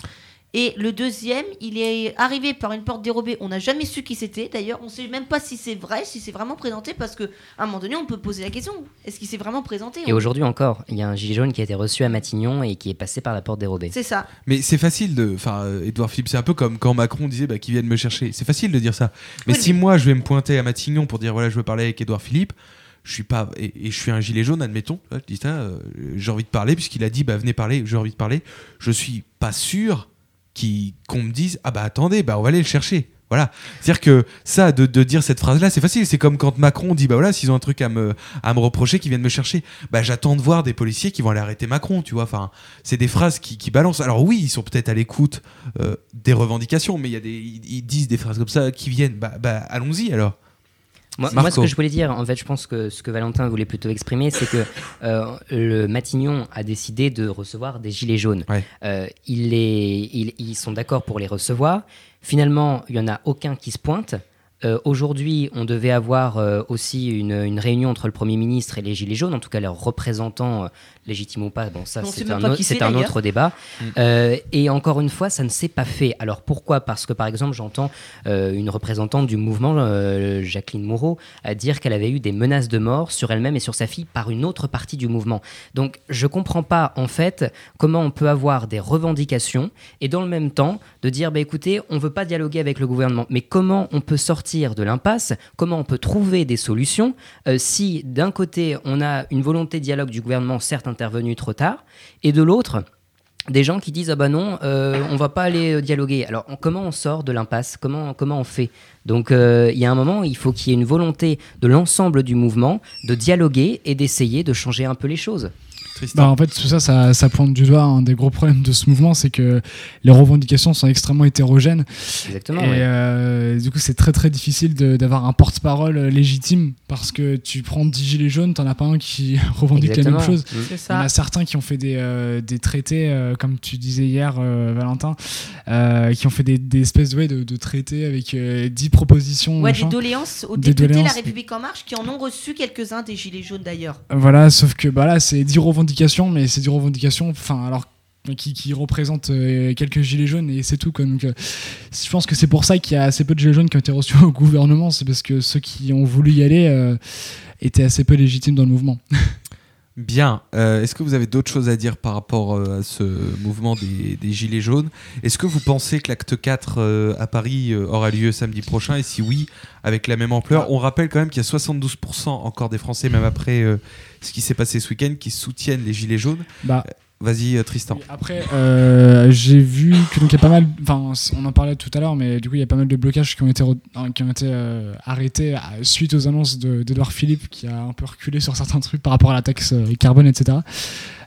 Et le deuxième, il est arrivé par une porte dérobée. On n'a jamais su qui c'était. D'ailleurs, on ne sait même pas si c'est vrai, si c'est vraiment présenté, parce que à un moment donné, on peut poser la question est-ce qu'il s'est vraiment présenté Et aujourd'hui encore, il y a un gilet jaune qui a été reçu à Matignon et qui est passé par la porte dérobée. C'est ça. Mais c'est facile de. Enfin, euh, Edouard Philippe, c'est un peu comme quand Macron disait bah, qu'ils viennent me chercher. C'est facile de dire ça. Mais Oui, si mais- moi je vais me pointer à Matignon pour dire voilà, je veux parler avec Edouard Philippe, je suis pas. Et, et je suis un gilet jaune, admettons. Je dis ça, euh, j'ai envie de parler, puisqu'il a dit bah, venez parler, j'ai envie de parler. Je suis pas sûr qu'on me dise ah bah attendez, bah on va aller le chercher. Voilà. C'est-à-dire que ça, de, de dire cette phrase-là, c'est facile. C'est comme quand Macron dit bah voilà, s'ils ont un truc à me, à me reprocher, qu'ils viennent me chercher. Bah j'attends de voir des policiers qui vont aller arrêter Macron, tu vois. Enfin, c'est des phrases qui, balancent. Alors oui, ils sont peut-être à l'écoute euh, des revendications, mais il y a des, ils, ils disent des phrases comme ça qui viennent. Bah, bah allons-y alors. Moi, ce que je voulais dire, en fait, je pense que ce que Valentin voulait plutôt exprimer, c'est que euh, le Matignon a décidé de recevoir des gilets jaunes. Ouais. Euh, les- ils, ils sont d'accord pour les recevoir. Finalement, il n'y en a aucun qui se pointe. Euh, Aujourd'hui, on devait avoir euh, aussi une, une réunion entre le Premier ministre et les Gilets jaunes, en tout cas leurs représentants, euh, légitimes ou pas, bon ça c'est un, c'est autre débat. Mm. Euh, et encore une fois, ça ne s'est pas fait. Alors pourquoi? Parce que par exemple, j'entends une représentante du mouvement, Jacqueline Moreau, à dire qu'elle avait eu des menaces de mort sur elle-même et sur sa fille par une autre partie du mouvement. Donc je comprends pas en fait comment on peut avoir des revendications et dans le même temps de dire bah écoutez, on veut pas dialoguer avec le gouvernement, mais comment on peut sortir de l'impasse Comment on peut trouver des solutions euh, si d'un côté on a une volonté de dialogue du gouvernement certes intervenue trop tard et de l'autre des gens qui disent ah bah non euh, on va pas aller euh, dialoguer. Alors comment on sort de l'impasse? Comment comment on fait? Donc il y a un moment il faut qu'il y ait une volonté de l'ensemble du mouvement de dialoguer et d'essayer de changer un peu les choses Tristan. Bah, en fait, tout ça, ça, ça pointe du doigt un des gros problèmes de ce mouvement, c'est que les revendications sont extrêmement hétérogènes. exactement et ouais. euh, du coup, c'est très très difficile de- d'avoir un porte-parole légitime parce que tu prends 10 gilets jaunes, t'en as pas un qui revendique Exactement. la même chose. Mm. Il y en a certains qui ont fait des, euh, des traités, euh, comme tu disais hier, euh, Valentin, euh, qui ont fait des, des espèces de, ouais, de, de traités avec euh, 10 propositions. Ouais, des doléances aux députés doléances. La République En Marche qui en ont reçu quelques-uns des Gilets jaunes d'ailleurs. Voilà, sauf que bah là, c'est 10 revendications, mais c'est 10 revendications, enfin, alors qui, qui représentent euh, quelques gilets jaunes et c'est tout. Donc, euh, je pense que c'est pour ça qu'il y a assez peu de gilets jaunes qui ont été reçus au gouvernement, c'est parce que ceux qui ont voulu y aller euh, étaient assez peu légitimes dans le mouvement. Bien. Euh, Est-ce que vous avez d'autres choses à dire par rapport euh, à ce mouvement des, des Gilets jaunes? Est-ce que vous pensez que l'acte 4 euh, à Paris aura lieu samedi prochain? Et si oui, avec la même ampleur? On rappelle quand même qu'il y a 72% encore des Français, même après ce qui s'est passé ce week-end, qui soutiennent les Gilets jaunes. Bah, Vas-y, euh, Tristan. Oui, Après, euh, j'ai vu que donc il y a pas mal, enfin, on en parlait tout à l'heure, mais du coup il y a pas mal de blocages qui ont été re- qui ont été euh, arrêtés à- suite aux annonces de- d'Edouard Philippe qui a un peu reculé sur certains trucs par rapport à la taxe euh, carbone, etc.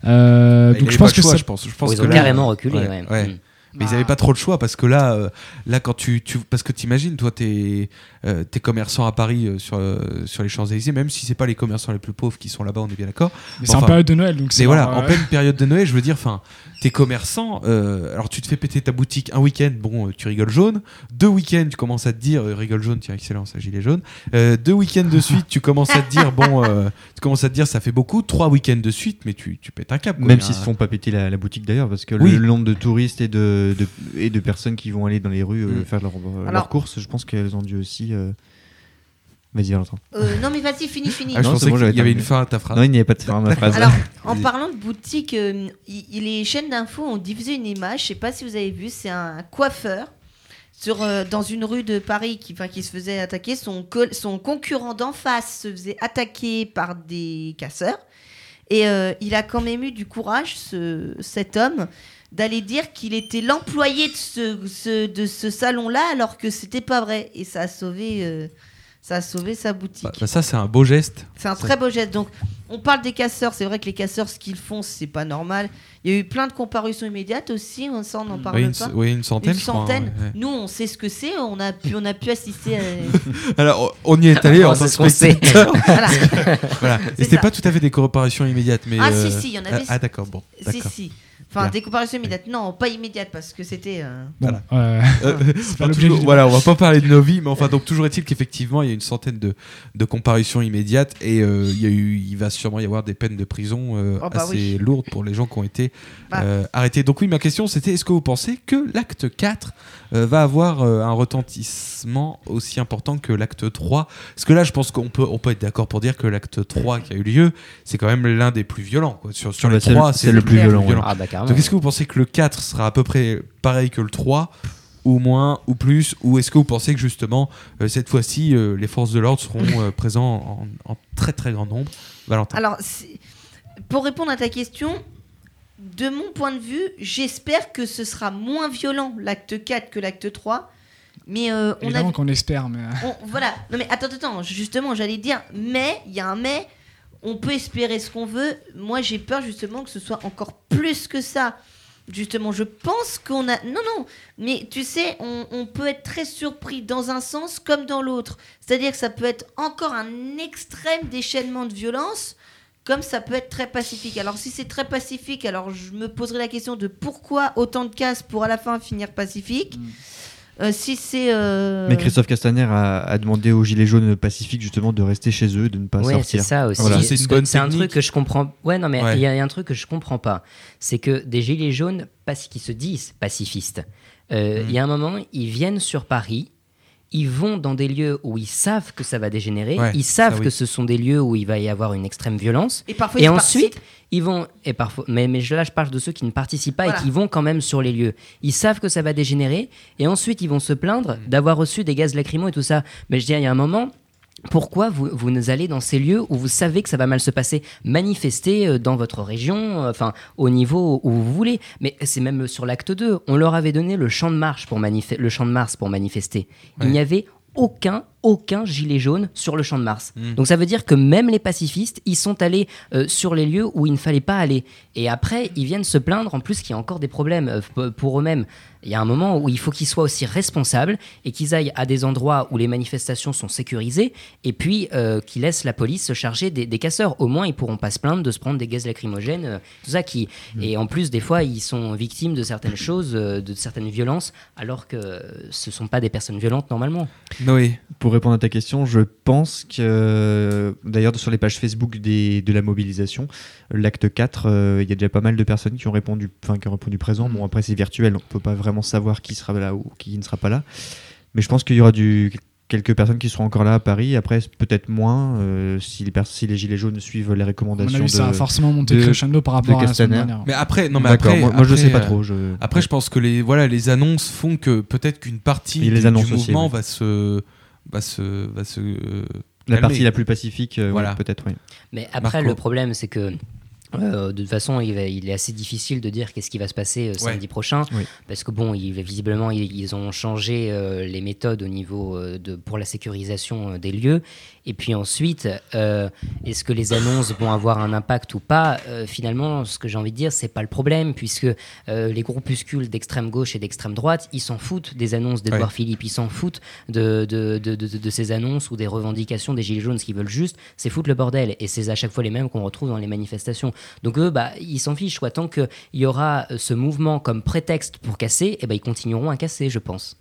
Euh, Il donc je pense que choix, ça, je pense. Je pense ils ont là, carrément reculé. ouais, ouais. ouais. Mm. Mais ils Bah. n'avaient pas trop le choix parce que là, euh, là quand tu, tu parce que t'imagines, toi, t'es euh, t'es commerçant à Paris euh, sur euh, sur les Champs Élysées, même si c'est pas les commerçants les plus pauvres qui sont là-bas, on est bien d'accord. mais c'est en période de Noël, donc c'est Mais voilà, en pleine période de Noël, je veux dire, enfin, t'es commerçant, euh, alors tu te fais péter ta boutique un week-end, bon, euh, tu rigoles jaune. Deux week-ends, tu commences à te dire, euh, rigole jaune, tiens, excellent, ça gilet jaune. Euh, deux week-ends de suite, tu commences à te dire, bon, euh, tu commences à te dire, ça fait beaucoup. Trois week-ends de suite, mais tu, tu pètes un cap. quoi. Même s'ils un- se font pas péter la, la boutique d'ailleurs, parce que Oui. le, le nombre de touristes et de, de- et de personnes qui vont aller dans les rues euh, Mm. faire leurs leur Alors- courses, je pense qu'elles ont dû aussi. euh, Vas-y, Valentin. Euh, non, mais vas-y, finis, finis. Ah, je Non, pensais bon, qu'il y avait une fin à ta phrase. Non, il n'y avait pas de fin à ma phrase. Alors, en parlant de boutique, euh, les chaînes d'infos ont diffusé une image, je sais pas si vous avez vu, c'est un coiffeur sur, euh, dans une rue de Paris qui, enfin, qui se faisait attaquer. Son, son concurrent d'en face se faisait attaquer par des casseurs. Et euh, il a quand même eu du courage, ce- cet homme, d'aller dire qu'il était l'employé de ce, ce- de ce salon-là, alors que c'était pas vrai. Et ça a sauvé, euh, ça a sauvé sa boutique. Bah, bah, ça, c'est un beau geste. C'est un très beau geste. Donc, on parle des casseurs. C'est vrai que les casseurs, ce qu'ils font, c'est pas normal. Il y a eu plein de comparutions immédiates aussi. On ça, on en parle Oui, une, pas. oui, une centaine, Une je crois, centaine. ouais, ouais. Nous, on sait ce que c'est. On a pu, on a pu assister. À... Alors, on y est allé en tant ce que qu'on sait. spectateur. voilà. voilà. Et c'était pas tout à fait des comparations immédiates, mais. Ah, euh, si, si, il y en avait. Ah, ah, d'accord, bon. si, si. Enfin, Bien. des comparaisons immédiates. Non, pas immédiates parce que c'était. euh, Voilà. euh, enfin, toujours- voilà, on va pas parler de nos vies, mais enfin, donc toujours est-il qu'effectivement, il y a une centaine de, de comparutions immédiates et euh, il y a eu, il va sûrement y avoir des peines de prison euh, Oh, bah assez oui. lourdes pour les gens qui ont été Bah. euh, arrêtés. Donc oui, ma question c'était est-ce que vous pensez que l'acte 4 euh, va avoir euh, un retentissement aussi important que l'acte 3 Parce que là, je pense qu'on peut, on peut être d'accord pour dire que l'acte 3 qui a eu lieu, c'est quand même l'un des plus violents. Quoi. Sur, sur Ah les bah, c'est le- trois, c'est le plus clair. violent. Ah bah donc est-ce que vous pensez que le 4 sera à peu près pareil que le 3 ou moins ou plus ou est-ce que vous pensez que justement euh, cette fois-ci euh, les forces de l'ordre seront euh, présents en, en très très grand nombre? Valentin Alors, pour répondre à ta question, de mon point de vue, j'espère que ce sera moins violent l'acte 4 que l'acte 3. Mais euh, on a qu'on espère, mais euh, On- voilà. Non mais attends, attends. Justement, j'allais dire, mais il y a un mais. On peut espérer ce qu'on veut. Moi, j'ai peur justement que ce soit encore plus que ça. Justement, je pense qu'on a. Non, non. Mais tu sais, on, on peut être très surpris dans un sens comme dans l'autre. C'est-à-dire que ça peut être encore un extrême déchaînement de violence, comme ça peut être très pacifique. Alors, si c'est très pacifique, alors je me poserai la question de pourquoi autant de casse pour à la fin finir pacifique. Euh, si c'est. euh, Mais Christophe Castaner a, a demandé aux Gilets jaunes pacifiques justement de rester chez eux, de ne pas Ouais, c'est sortir. ça aussi. Voilà. C'est C'est une bonne un truc que je comprends. Ouais, non, mais il Ouais. y, a- il y a un truc que je comprends pas. C'est que des gilets jaunes, parce qu'ils se disent pacifistes, euh, il Mm. y a un moment, ils viennent sur Paris. Ils vont dans des lieux où ils savent que ça va dégénérer, Ouais, ils savent ça, oui. que ce sont des lieux où il va y avoir une extrême violence, Et parfois, et ils ensuite, participent. ils vont, et parfois, mais, mais là je parle de ceux qui ne participent pas Voilà. et qui vont quand même sur les lieux. Ils savent que ça va dégénérer, et ensuite ils vont se plaindre Mm. d'avoir reçu des gaz lacrymaux et tout ça. Mais je dis, il y a un moment, pourquoi vous, vous allez dans ces lieux où vous savez que ça va mal se passer Manifester euh, dans votre région, euh, enfin au niveau où vous voulez. Mais c'est même sur l'acte 2. On leur avait donné le champ de marche pour manif- le champ de Mars pour manifester. Ouais. Il n'y avait aucun aucun gilet jaune sur le champ de Mars. Mm. Donc ça veut dire que même les pacifistes, ils sont allés euh, sur les lieux où il ne fallait pas aller. Et après, ils viennent se plaindre en plus qu'il y a encore des problèmes euh, pour eux-mêmes. Il y a un moment où il faut qu'ils soient aussi responsables et qu'ils aillent à des endroits où les manifestations sont sécurisées et puis euh, qu'ils laissent la police se charger des, des casseurs. Au moins, ils pourront pas se plaindre de se prendre des gaz lacrymogènes, tout ça qui. Et en plus, des fois, ils sont victimes de certaines choses, de certaines violences, alors que ce sont pas des personnes violentes normalement. Noé. Pour répondre à ta question, je pense que, d'ailleurs, sur les pages Facebook des, de la mobilisation, l'acte 4, euh, il y a déjà pas mal de personnes qui ont répondu, enfin, qui ont répondu présent. Bon, après, c'est virtuel, on peut pas vraiment savoir qui sera là ou qui ne sera pas là. Mais je pense qu'il y aura du, quelques personnes qui seront encore là à Paris. Après, peut-être moins euh, si, les pers- si les Gilets jaunes suivent les recommandations avis, ça a de. forcément monté de- crescendo par rapport à la semaine dernière. Mais après, non, mais D'accord, après, moi, moi, je sais pas euh, trop. Je... Après, je pense que les, voilà, les annonces font que peut-être qu'une partie les du, annonces du aussi, mouvement va se, va se, va se. euh, la calmer. partie la plus pacifique, euh, Voilà. peut-être, oui. Mais après, Marco. le problème, c'est que Euh, de toute façon, il, va- il est assez difficile de dire qu'est-ce qui va se passer euh, samedi prochain, Oui. parce que bon, il- visiblement, ils, ils ont changé euh, les méthodes au niveau de pour la sécurisation des lieux. Et puis ensuite, est-ce que les annonces vont avoir un impact ou pas? Finalement, ce que j'ai envie de dire, c'est pas le problème, puisque les groupuscules d'extrême gauche et d'extrême droite, ils s'en foutent des annonces d'Edouard Ouais. Philippe, ils s'en foutent de, de, de, de- de ces annonces ou des revendications des Gilets jaunes. Ce qu'ils veulent juste, c'est foutre le bordel. Et c'est à chaque fois les mêmes qu'on retrouve dans les manifestations. Donc eux, bah, ils s'en fichent. Quoi. Tant qu'il y aura euh, ce mouvement comme prétexte pour casser, et ben ils continueront à casser, je pense.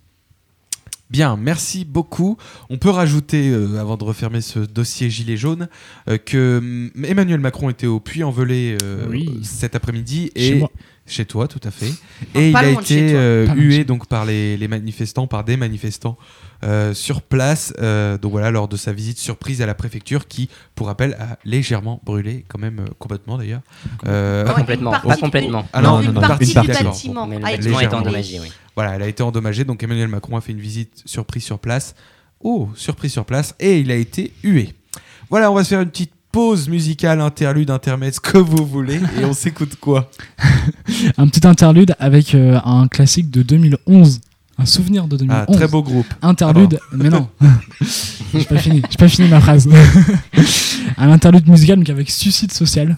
Bien, merci beaucoup. On peut rajouter, euh, avant de refermer ce dossier gilet jaune, euh, que hum, Emmanuel Macron était au Puy-en-Velay euh, Oui. cet après-midi et Chez toi, tout à fait. Et il a été euh, hué donc par les, les manifestants, par des manifestants euh, sur place. euh, donc voilà, lors de sa visite surprise à la préfecture, qui, pour rappel, a légèrement brûlé, quand même euh, complètement d'ailleurs. Euh, Pas complètement, pas complètement. Ah non, non, une non, non, partie du bâtiment. Le a été bâtiment est légèrement. endommagé, oui. Voilà, elle a été endommagée, donc Emmanuel Macron a fait une visite surprise sur place. Oh, surprise sur place, et il a été hué. Voilà, on va se faire une petite pause musicale, interlude, intermède, ce que vous voulez, et on s'écoute quoi? Un petit interlude avec euh, un classique de 2011. Un souvenir de 2011. Ah, très beau groupe. Interlude, mais non. J'ai pas fini, j'ai pas fini ma phrase. un interlude musical donc avec Suicide Social.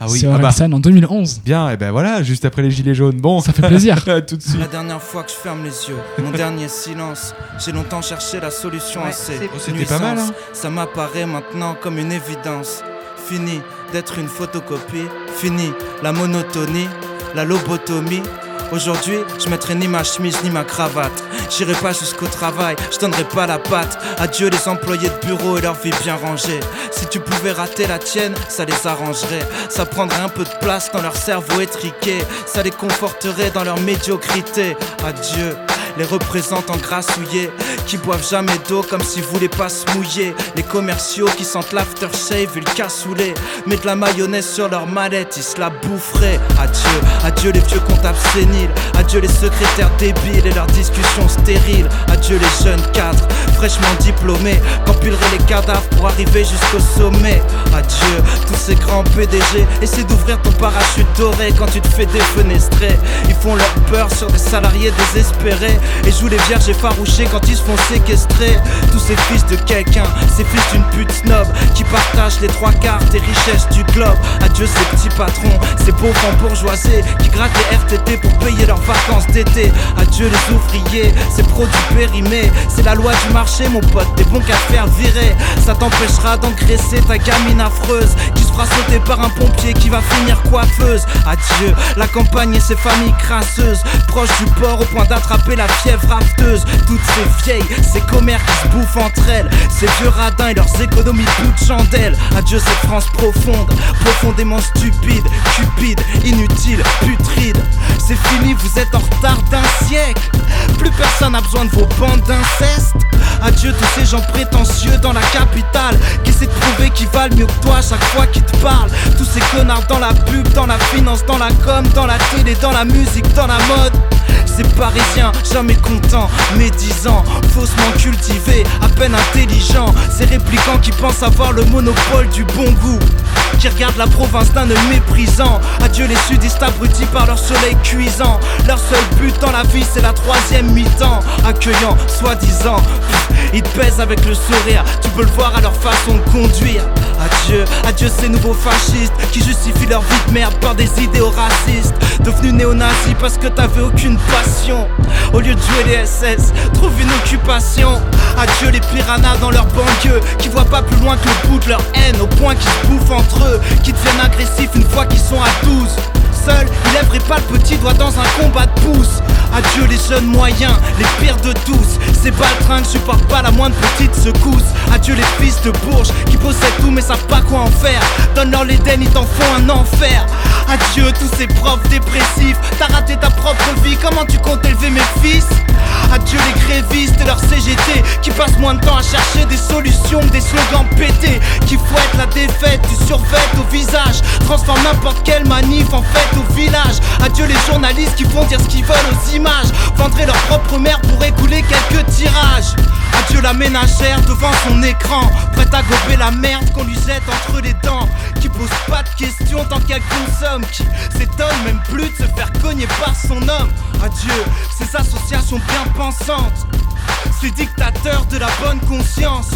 Ah oui, sur ah bah, en 2011. bien, et ben voilà, juste après les gilets jaunes. Bon, Ça fait plaisir. Tout de suite. La dernière fois que je ferme les yeux, mon dernier silence. J'ai longtemps cherché la solution Ouais, à ces c'est- Oh, c'était pas mal, hein. Ça m'apparaît maintenant comme une évidence. Fini d'être une photocopie, fini la monotonie, la lobotomie. Aujourd'hui, je mettrai ni ma chemise ni ma cravate. J'irai pas jusqu'au travail, je donnerai pas la patte. Adieu les employés de bureau et leur vie bien rangée. Si tu pouvais rater la tienne, ça les arrangerait. Ça prendrait un peu de place dans leur cerveau étriqué. Ça les conforterait dans leur médiocrité. Adieu. Les représentants grassouillés qui boivent jamais d'eau comme s'ils voulaient pas se mouiller. Les commerciaux qui sentent l'aftershave et le cassoulet. Mettent de la mayonnaise sur leur mallette, ils se la boufferaient. Adieu, adieu les vieux comptables Adieu les secrétaires débiles et leurs discussions stériles. Adieu les jeunes cadres fraîchement diplômés. Qu'empileraient les cadavres pour arriver jusqu'au sommet? Adieu tous ces grands PDG. Essaie d'ouvrir ton parachute doré quand tu te fais défenestrer. Ils font leur peur sur des salariés désespérés. Et jouent les vierges effarouchées quand ils se font séquestrer. Tous ces fils de quelqu'un, ces fils d'une pute snob qui partagent les trois quarts des richesses du globe. Adieu ces petits patrons, ces pauvres bourgeoisés qui grattent les RTT pour payer leurs vacances d'été. Adieu les ouvriers, ces produits périmés. C'est la loi du marché, mon pote, t'es bon qu'à faire virer. Ça t'empêchera d'engraisser ta gamine affreuse qui se fera sauter par un pompier qui va finir coiffeuse. Adieu la campagne et ses familles crasseuses, proches du port au point d'attraper la fièvre afteuse. Toutes ces vieilles, ces commères qui se bouffent entre elles, ces vieux radins et leurs économies de chandelle. Adieu cette France profonde, profondément stupide, cupide, inutile, putride. C'est vous êtes en retard d'un siècle. Plus personne n'a besoin de vos bandes d'inceste. Adieu tous ces gens prétentieux dans la capitale qui de prouver qu'ils valent mieux que toi chaque fois qu'ils te parlent? Tous ces connards dans la pub, dans la finance, dans la com, dans la télé, dans la musique, dans la mode. Ces parisiens, jamais contents, médisants, faussement cultivés, à peine intelligents. Ces réplicants qui pensent avoir le monopole du bon goût. Qui regardent la province d'un œil méprisant. Adieu les sudistes abrutis par leur soleil cuisant. Leur seul but dans la vie, c'est la troisième mi-temps. Accueillant, soi-disant. Ils pèsent avec le sourire. Tu peux le voir à leur façon de conduire. Adieu, adieu ces nouveaux fascistes qui justifient leur vie de merde par des idéaux racistes. Devenus néo-nazis parce que t'avais aucune passion. Au lieu de jouer les SS, trouve une occupation. Adieu les piranhas dans leur banlieue qui voient pas plus loin que le bout de leur haine au point qu'ils se bouffent entre eux, qui deviennent agressifs une fois qu'ils sont à 12. Seul, lèverait pas le petit doigt dans un combat de pouce. Adieu les jeunes moyens, les pires de tous. Ces baltringues supportent pas la moindre petite secousse. Adieu les fils de bourges qui possèdent tout mais savent pas quoi en faire. Donne-leur l'Éden, ils t'en font un enfer. Adieu tous ces profs dépressifs. T'as raté ta propre vie, comment tu comptes élever mes fils? Adieu les grévistes et leurs CGT qui passent moins de temps à chercher des solutions que des slogans pétés. Qui fouettent la défaite du survêt au visage. Transforment n'importe quelle manif en fête au village. Adieu les journalistes qui font dire ce qu'ils veulent aux images. Vendraient leur propre mère pour écouler quelques tirages. Adieu la ménagère devant son écran, prête à gober la merde qu'on lui jette entre les dents. Qui pose pas de questions tant qu'elle consomme, qui s'étonne même plus de se faire cogner par son homme. Adieu, ces associations bien pensantes, ces dictateurs de la bonne conscience,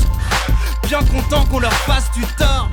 bien contents qu'on leur fasse du tort.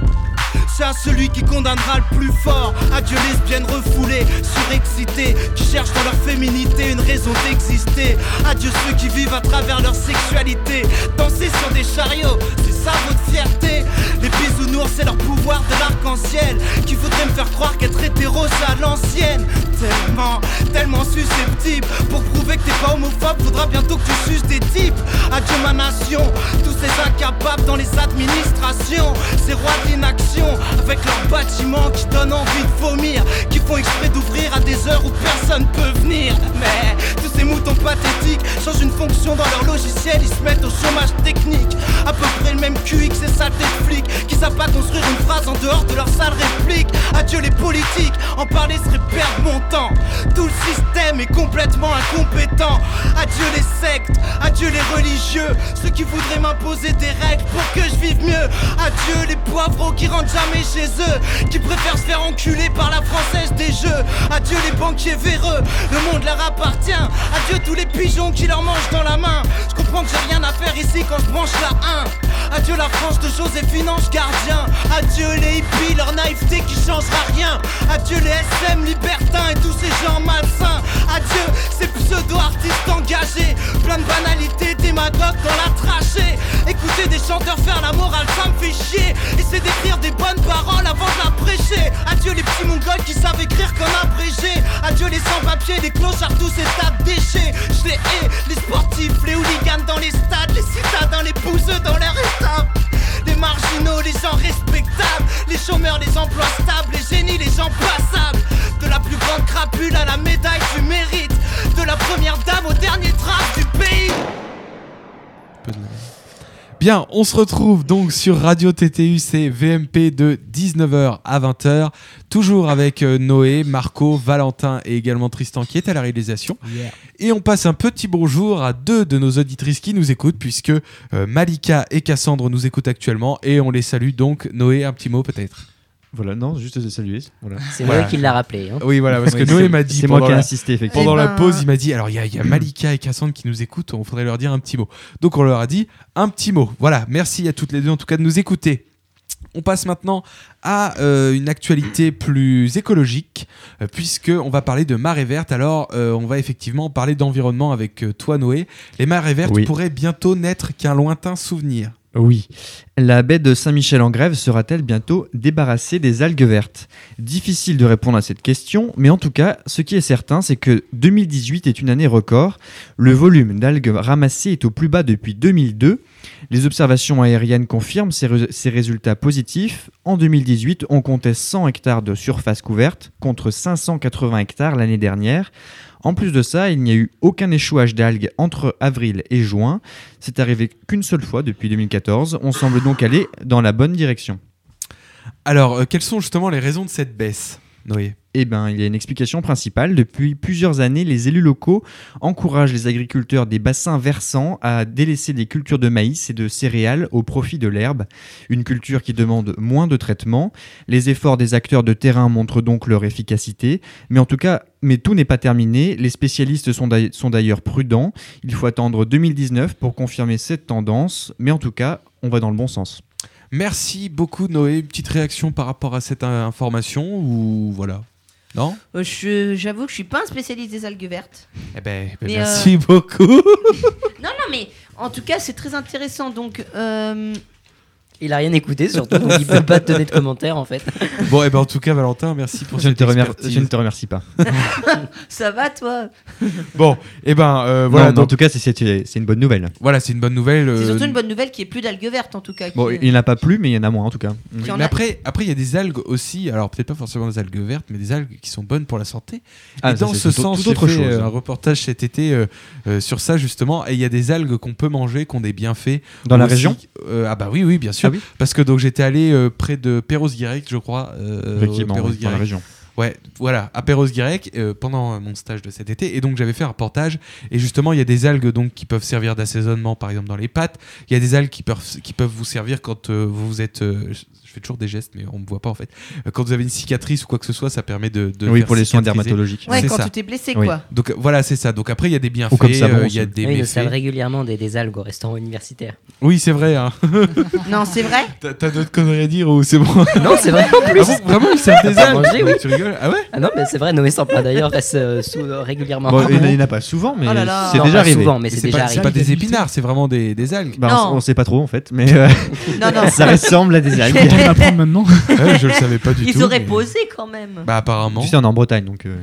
C'est à celui qui condamnera le plus fort. Adieu lesbiennes refoulées, surexcitées, qui cherchent dans leur féminité une raison d'exister. Adieu ceux qui vivent à travers leur sexualité. Danser sur des chariots, c'est ça votre fierté. Les bisounours, c'est leur pouvoir de l'arc-en-ciel. Qui voudrait me faire croire qu'être hétéro, c'est à l'ancienne. Tellement, tellement susceptible. Pour prouver que t'es pas homophobe, faudra bientôt que tu suces des types. Adieu ma nation, tous ces incapables dans les administrations. Ces rois d'inaction, avec leurs bâtiments qui donnent envie de vomir. Qui font exprès d'ouvrir à des heures où personne peut venir. Mais tous ces moutons pathétiques changent une fonction dans leur logiciel, ils se mettent au chômage technique. À peu près le même QI que ces saletés de flics qui savent pas construire une phrase en dehors de leur sale réplique. Adieu les politiques, en parler serait perdre mon temps. Tout le système est complètement incompétent. Adieu les sectes, adieu les religieux, ceux qui voudraient m'imposer des règles pour que je vive mieux. Adieu les poivreaux qui jamais chez eux, qui préfèrent se faire enculer par la française des jeux. Adieu les banquiers véreux, le monde leur appartient. Adieu tous les pigeons qui leur mangent dans la main. Je comprends que j'ai rien à faire ici quand je branche la 1. Adieu la France de Joséphine Ange Gardien. Adieu les hippies, leur naïveté qui changera rien. Adieu les SM libertins et tous ces gens malsains. Adieu ces pseudo-artistes engagés. Plein de banalités, démagogues dans la trachée. Écouter des chanteurs faire la morale, ça me fait chier. Essayer d'écrire des bonnes paroles avant de la prêcher. Adieu les petits mongols qui savent écrire comme abrégé. Adieu les sans-papiers, les clochards, tous ces tas de déchets. Je les hais, les sportifs, les hooligans dans les stades, les citadins, les bouseux dans leur état. Les marginaux, les gens respectables, les chômeurs, les emplois stables, les génies, les gens passables. De la plus grande crapule à la médaille du mérite, de la première dame au dernier trap du pays. Bien, on se retrouve donc sur Radio TTU, c'est VMP de 19h à 20h, toujours avec euh, Noé, Marco, Valentin et également Tristan qui est à la réalisation. Et on passe un petit bonjour à deux de nos auditrices qui nous écoutent, puisque euh, Malika et Cassandre nous écoutent actuellement, et on les salue donc. Noé, un petit mot peut-être? Voilà, non, juste de saluer. Voilà. C'est Voilà. Noé qui l'a rappelé. hein. Oui, voilà, parce que Oui, Noé c'est- m'a dit C'est moi pendant qui ai la- insisté, effectivement. Pendant Eh la ben- pause, il m'a dit alors il y, a- il y a Malika et Cassandre qui nous écoutent, on faudrait leur dire un petit mot. Donc on leur a dit un petit mot. Voilà, merci à toutes les deux en tout cas de nous écouter. On passe maintenant à euh, une actualité plus écologique, euh, puisque on va parler de marée verte. Alors, euh, on va effectivement parler d'environnement avec euh, toi, Noé. Les marées vertes Oui. pourraient bientôt n'être qu'un lointain souvenir. Oui. La baie de Saint-Michel-en-Grève sera-t-elle bientôt débarrassée des algues vertes? Difficile de répondre à cette question, mais en tout cas, ce qui est certain, c'est que 2018 est une année record. Le volume d'algues ramassées est au plus bas depuis 2002. Les observations aériennes confirment ces, résultats positifs. En 2018, on comptait 100 hectares de surface couverte contre 580 hectares l'année dernière. En plus de ça, il n'y a eu aucun échouage d'algues entre avril et juin. C'est arrivé qu'une seule fois depuis 2014. On semble donc aller dans la bonne direction. Alors, euh, quelles sont justement les raisons de cette baisse, Noé? Eh bien, il y a une explication principale. Depuis plusieurs années, les élus locaux encouragent les agriculteurs des bassins versants à délaisser des cultures de maïs et de céréales au profit de l'herbe, une culture qui demande moins de traitement. Les efforts des acteurs de terrain montrent donc leur efficacité, mais en tout cas, mais tout n'est pas terminé. Les spécialistes sont d'ailleurs- prudents. Il faut attendre 2019 pour confirmer cette tendance, mais en tout cas, on va dans le bon sens. Merci beaucoup, Noé. Petite réaction par rapport à cette euh, information ou voilà? Non Euh, je- J'avoue que je suis pas un spécialiste des algues vertes. Eh ben, ben, Mais, merci euh, beaucoup. Non, non, mais en tout cas, c'est très intéressant. Donc, euh, Il a rien écouté surtout, donc il peut pas te donner de commentaires en fait. bon, et ben en tout cas, Valentin, merci pour Je ne, cette te remercie, expertise. je ne te remercie pas. ça va, toi? Bon, et ben euh, Voilà, en tout cas, c'est- une bonne nouvelle. voilà, c'est une bonne nouvelle. C'est euh, surtout une bonne nouvelle qu'il n'y ait plus d'algues vertes, en tout cas. qui- Bon, il n'y en a pas plus, mais il y en a moins en tout cas. oui, mais a- après, après, il y a des algues aussi. Alors peut-être pas forcément des algues vertes, mais des algues qui sont bonnes pour la santé. Ah, et ça, dans ce tout- sens, tout j'ai autre fait chose. euh, un reportage cet été euh, euh, sur ça justement. Et il y a des algues qu'on peut manger, qui ont des bienfaits. Dans la aussi. région? Euh, Ah bah oui, oui, bien sûr. Ah oui Parce que donc j'étais allé euh, près de Perros-Guirec, je crois. euh, Effectivement, dans la région. Ouais, voilà, à Perros-Guirec, euh, pendant euh, mon stage de cet été. Et donc, j'avais fait un reportage. Et justement, il y a des algues donc, qui peuvent servir d'assaisonnement, par exemple, dans les pâtes. Il y a des algues qui peuvent, qui peuvent vous servir quand euh, vous êtes. euh, je fais toujours des gestes, mais on me voit pas en fait. Euh, quand vous avez une cicatrice ou quoi que ce soit, ça permet de. de Oui, faire pour les soins dermatologiques. Ouais, quand ça. tu t'es blessé, Oui. quoi. Donc voilà, c'est ça. Donc après, il y a des bienfaits, euh, il y a des Oui, ils nous servent méfaits. régulièrement des, des algues au restaurant universitaire. Oui, c'est vrai. Hein. Non, c'est vrai T'as d'autres conneries à dire ou c'est bon? Non, c'est vrai en plus. Ah bon, Vraiment, ils servent des algues? mangé, oui. Tu rigoles? Ah ouais Ah non, mais c'est vrai, Noé Samplin d'ailleurs reste euh, sous- euh, régulièrement. Bon, il n'y en a pas souvent, mais Oh là là. c'est Non, déjà pas arrivé. souvent, mais c'est C'est déjà pas, c'est arrivé. pas des épinards, c'est vraiment des, des algues. Bah, Non. on, on sait pas trop en fait, mais euh, Non, non. ça ressemble à des algues. On va apprendre maintenant. Ouais, je le savais pas du tout. Ils auraient mais- posé quand même. Bah apparemment. Tu sais, on est en Bretagne, donc euh,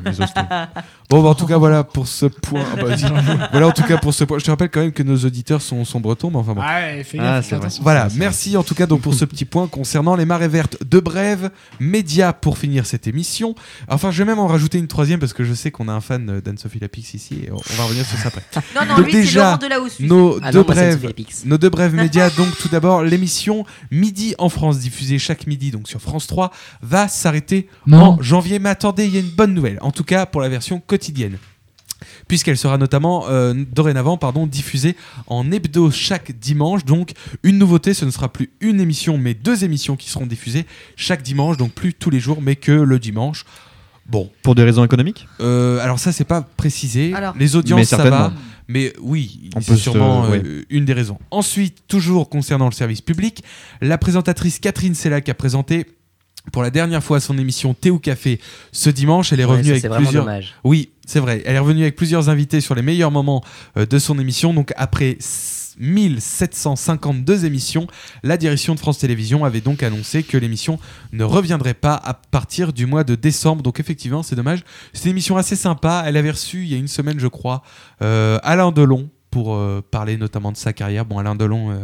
Bon, bah, en tout cas, voilà pour ce point. Ah, bah, voilà en tout cas pour ce point. Je te rappelle quand même que nos auditeurs sont, sont bretons, mais enfin bon. Ouais, fais Ah, c'est vrai. attention. Voilà, merci en tout cas donc pour ce petit point concernant les marées vertes de Brève, médias pour finir cette émission. Enfin, je vais même en rajouter une troisième parce que je sais qu'on a un fan d'Anne-Sophie Lapix ici et on va revenir sur ça après. Non, non, Donc lui, c'est déjà, Laurent Delahousse. lui. Nos Ah deux non, brèves, nos deux brèves médias. Donc tout d'abord, l'émission Midi en France diffusée chaque midi donc sur France 3 va s'arrêter en janvier. Mais attendez, il y a une bonne nouvelle. En tout cas pour la version quotidienne. Puisqu'elle sera notamment euh, dorénavant pardon, diffusée en hebdo chaque dimanche. Donc une nouveauté, ce ne sera plus une émission mais deux émissions qui seront diffusées chaque dimanche. Donc plus tous les jours mais que le dimanche. Bon, Pour des raisons économiques euh, alors ça c'est pas précisé. Alors. Les audiences ça certainement. va. Mais oui, On c'est se- sûrement euh, une des raisons. Ensuite, toujours concernant le service public, la présentatrice Catherine Sellac a présenté pour la dernière fois son émission Thé ou Café ce dimanche. Elle est Ouais, revenue ça, avec c'est vraiment plusieurs. dommage. Oui, c'est vrai. Elle est revenue avec plusieurs invités sur les meilleurs moments euh, de son émission. Donc après 1752 émissions, la direction de France Télévisions avait donc annoncé que l'émission ne reviendrait pas à partir du mois de décembre. Donc effectivement, c'est dommage. C'est une émission assez sympa. Elle avait reçu il y a une semaine, je crois, euh, Alain Delon pour euh, parler notamment de sa carrière. Bon, Alain Delon, euh,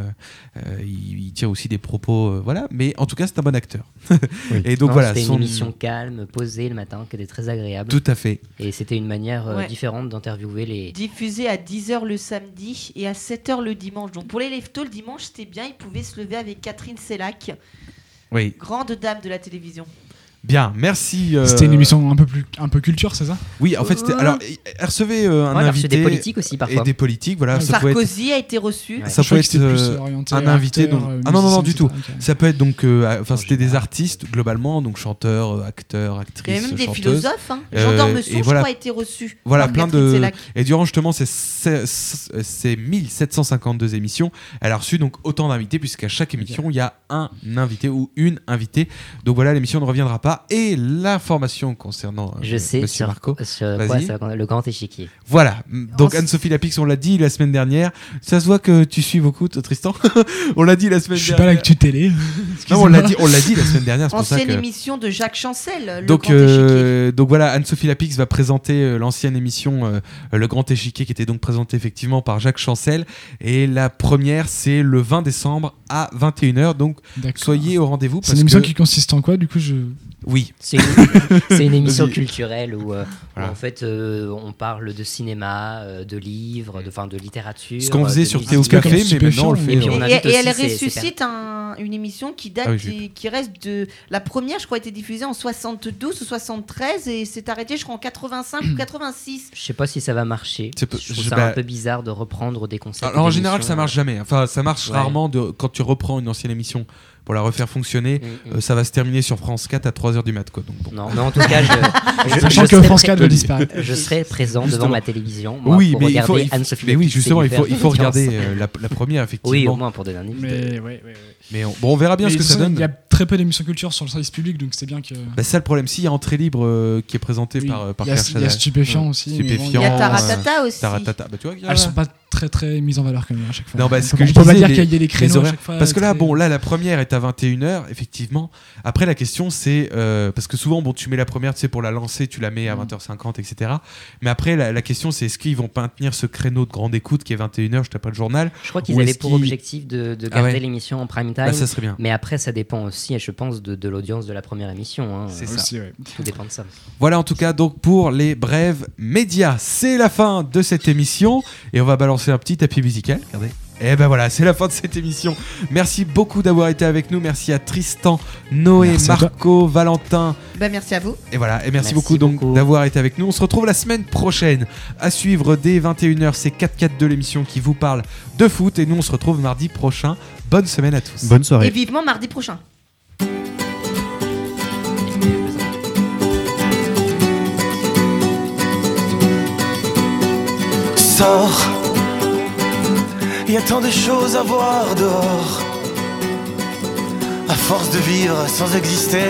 euh, il, il tient aussi des propos, euh, voilà. Mais en tout cas, c'est un bon acteur. Et donc Non, voilà, C'était son- une émission calme, posée le matin, qui était très agréable. Tout à fait. Et c'était une manière euh, Ouais. différente d'interviewer les. Diffusé à 10h le samedi et à 7h le dimanche. Donc pour les leftos, le dimanche, c'était bien. Ils pouvaient se lever avec Catherine Sellac, Oui. grande dame de la télévision. Bien, merci. euh, C'était une émission un peu plus un peu culture, c'est ça? Oui, en fait, c'était- Euh. alors, elle recevait euh, un Ouais, invité des politiques aussi et parfois. des politiques, voilà. Ça être, Sarkozy a été reçu. Ouais. ça Je peut être plus euh, orienté un acteur, invité. donc- ah non, non, non, du tout. Ça peut être donc, enfin, En c'était des artistes globalement, donc chanteurs, acteurs, Il y actrices, avait même des philosophes. Hein. Euh, Jean Dormesson, et je voilà. crois, a été reçu. Voilà, plein de-. Et durant justement ces, ces, ces 1752 émissions, elle a reçu donc autant d'invités, puisqu'à chaque émission, il y a un invité ou une invitée. Donc voilà, l'émission ne reviendra pas. Et l'information concernant euh, Je sais Monsieur sur, Marco. sur quoi le grand échiquier. Voilà. Donc Anne-Sophie Lapix, on l'a dit la semaine dernière. Ça se voit que tu suis beaucoup, toi, Tristan. on l'a dit la semaine Je suis pas dernière. l'actu télé. non, on l'a dit, on l'a dit la semaine dernière. C'est Ancienne que. émission de Jacques Chancel. Le Donc, grand échiquier. euh, donc voilà, Anne-Sophie Lapix va présenter euh, l'ancienne émission euh, Le Grand Échiquier qui était donc présentée effectivement par Jacques Chancel. Et la première, c'est le 20 décembre à 21h. Donc soyez au rendez-vous. C'est une émission que- qui consiste en quoi du coup je... Oui, C'est une, émission culturelle où, euh, où, en fait euh, on parle de cinéma, euh, de livres, de, enfin, de littérature. ce qu'on faisait sur. Théo Café, mais maintenant on le fait. Et on Et, et elle ressuscite un- une émission qui date, Ah oui, des- qui reste de la première, je crois, a été diffusée en 72 ou 73 et s'est arrêtée, je crois, en 85 ou 86. Je sais pas si ça va marcher. Je trouve ça bah- un peu bizarre de reprendre des concepts. Alors en général, ça marche jamais. Enfin, ça marche Ouais. rarement de, quand tu reprends une ancienne émission pour la refaire fonctionner. mm, mm. euh, ça va se terminer sur France 4 à 3h du mat. Quoi. Donc, bon. Non, mais en tout cas, je, je, que serai France prêt- 4 va disparaître. je serai présent Justement. devant ma télévision moi, oui, pour mais il faut, regarder il faut- Anne-Sophie mais oui, justement, il faut, il regarder euh, la, la première, effectivement. Oui, au moins pour donner un invité. Mais ouais, ouais, ouais. Mais on, bon, on verra bien Mais ce que ça donne. Il y a très peu d'émissions culture sur le service public, donc c'est bien que. Bah, ça le problème. Si il y a Entrée libre euh, qui est présentée Oui. par, euh, par il y a, y stupéfiant aussi. Il y a Taratata aussi. Taratata. Bah, tu vois, Elles sont pas très très mises en valeur quand même à chaque fois. Non, bah, on peut, que on je peut pas disais, dire qu'il y a des créneaux à chaque fois. Parce que là, très- bon, là, la première est à 21h, effectivement. Après, la question, c'est. euh, parce que souvent, bon, tu mets la première, tu sais, pour la lancer, tu la mets à Mm. 20h50, etc. Mais après, la, la question, c'est est-ce qu'ils vont pas tenir ce créneau de grande écoute qui est 21h, je tape pas le journal Je crois qu'ils avaient pour objectif de, de Ah garder ouais. l'émission en prime time. Bah, ça serait bien. Mais après, ça dépend aussi, je pense, de, de l'audience de la première émission. hein. C'est ça. Aussi, ouais. Tout dépend de ça. Voilà en tout cas donc pour les brèves médias. C'est la fin de cette émission et on va balancer un petit tapis musical. Regardez. Et ben voilà, c'est la fin de cette émission. Merci beaucoup d'avoir été avec nous. Merci à Tristan, Noé, Merci à toi. Marco, Valentin. Bah, merci à vous. Et voilà, et merci, Merci beaucoup donc d'avoir été avec nous. On se retrouve la semaine prochaine à suivre dès 21h. C'est 4-4-2 l'émission qui vous parle de foot. Et nous, on se retrouve mardi prochain. Bonne semaine à tous. Bonne Et soirée. vivement mardi prochain. Sors, il y a tant de choses à voir dehors. À force de vivre sans exister,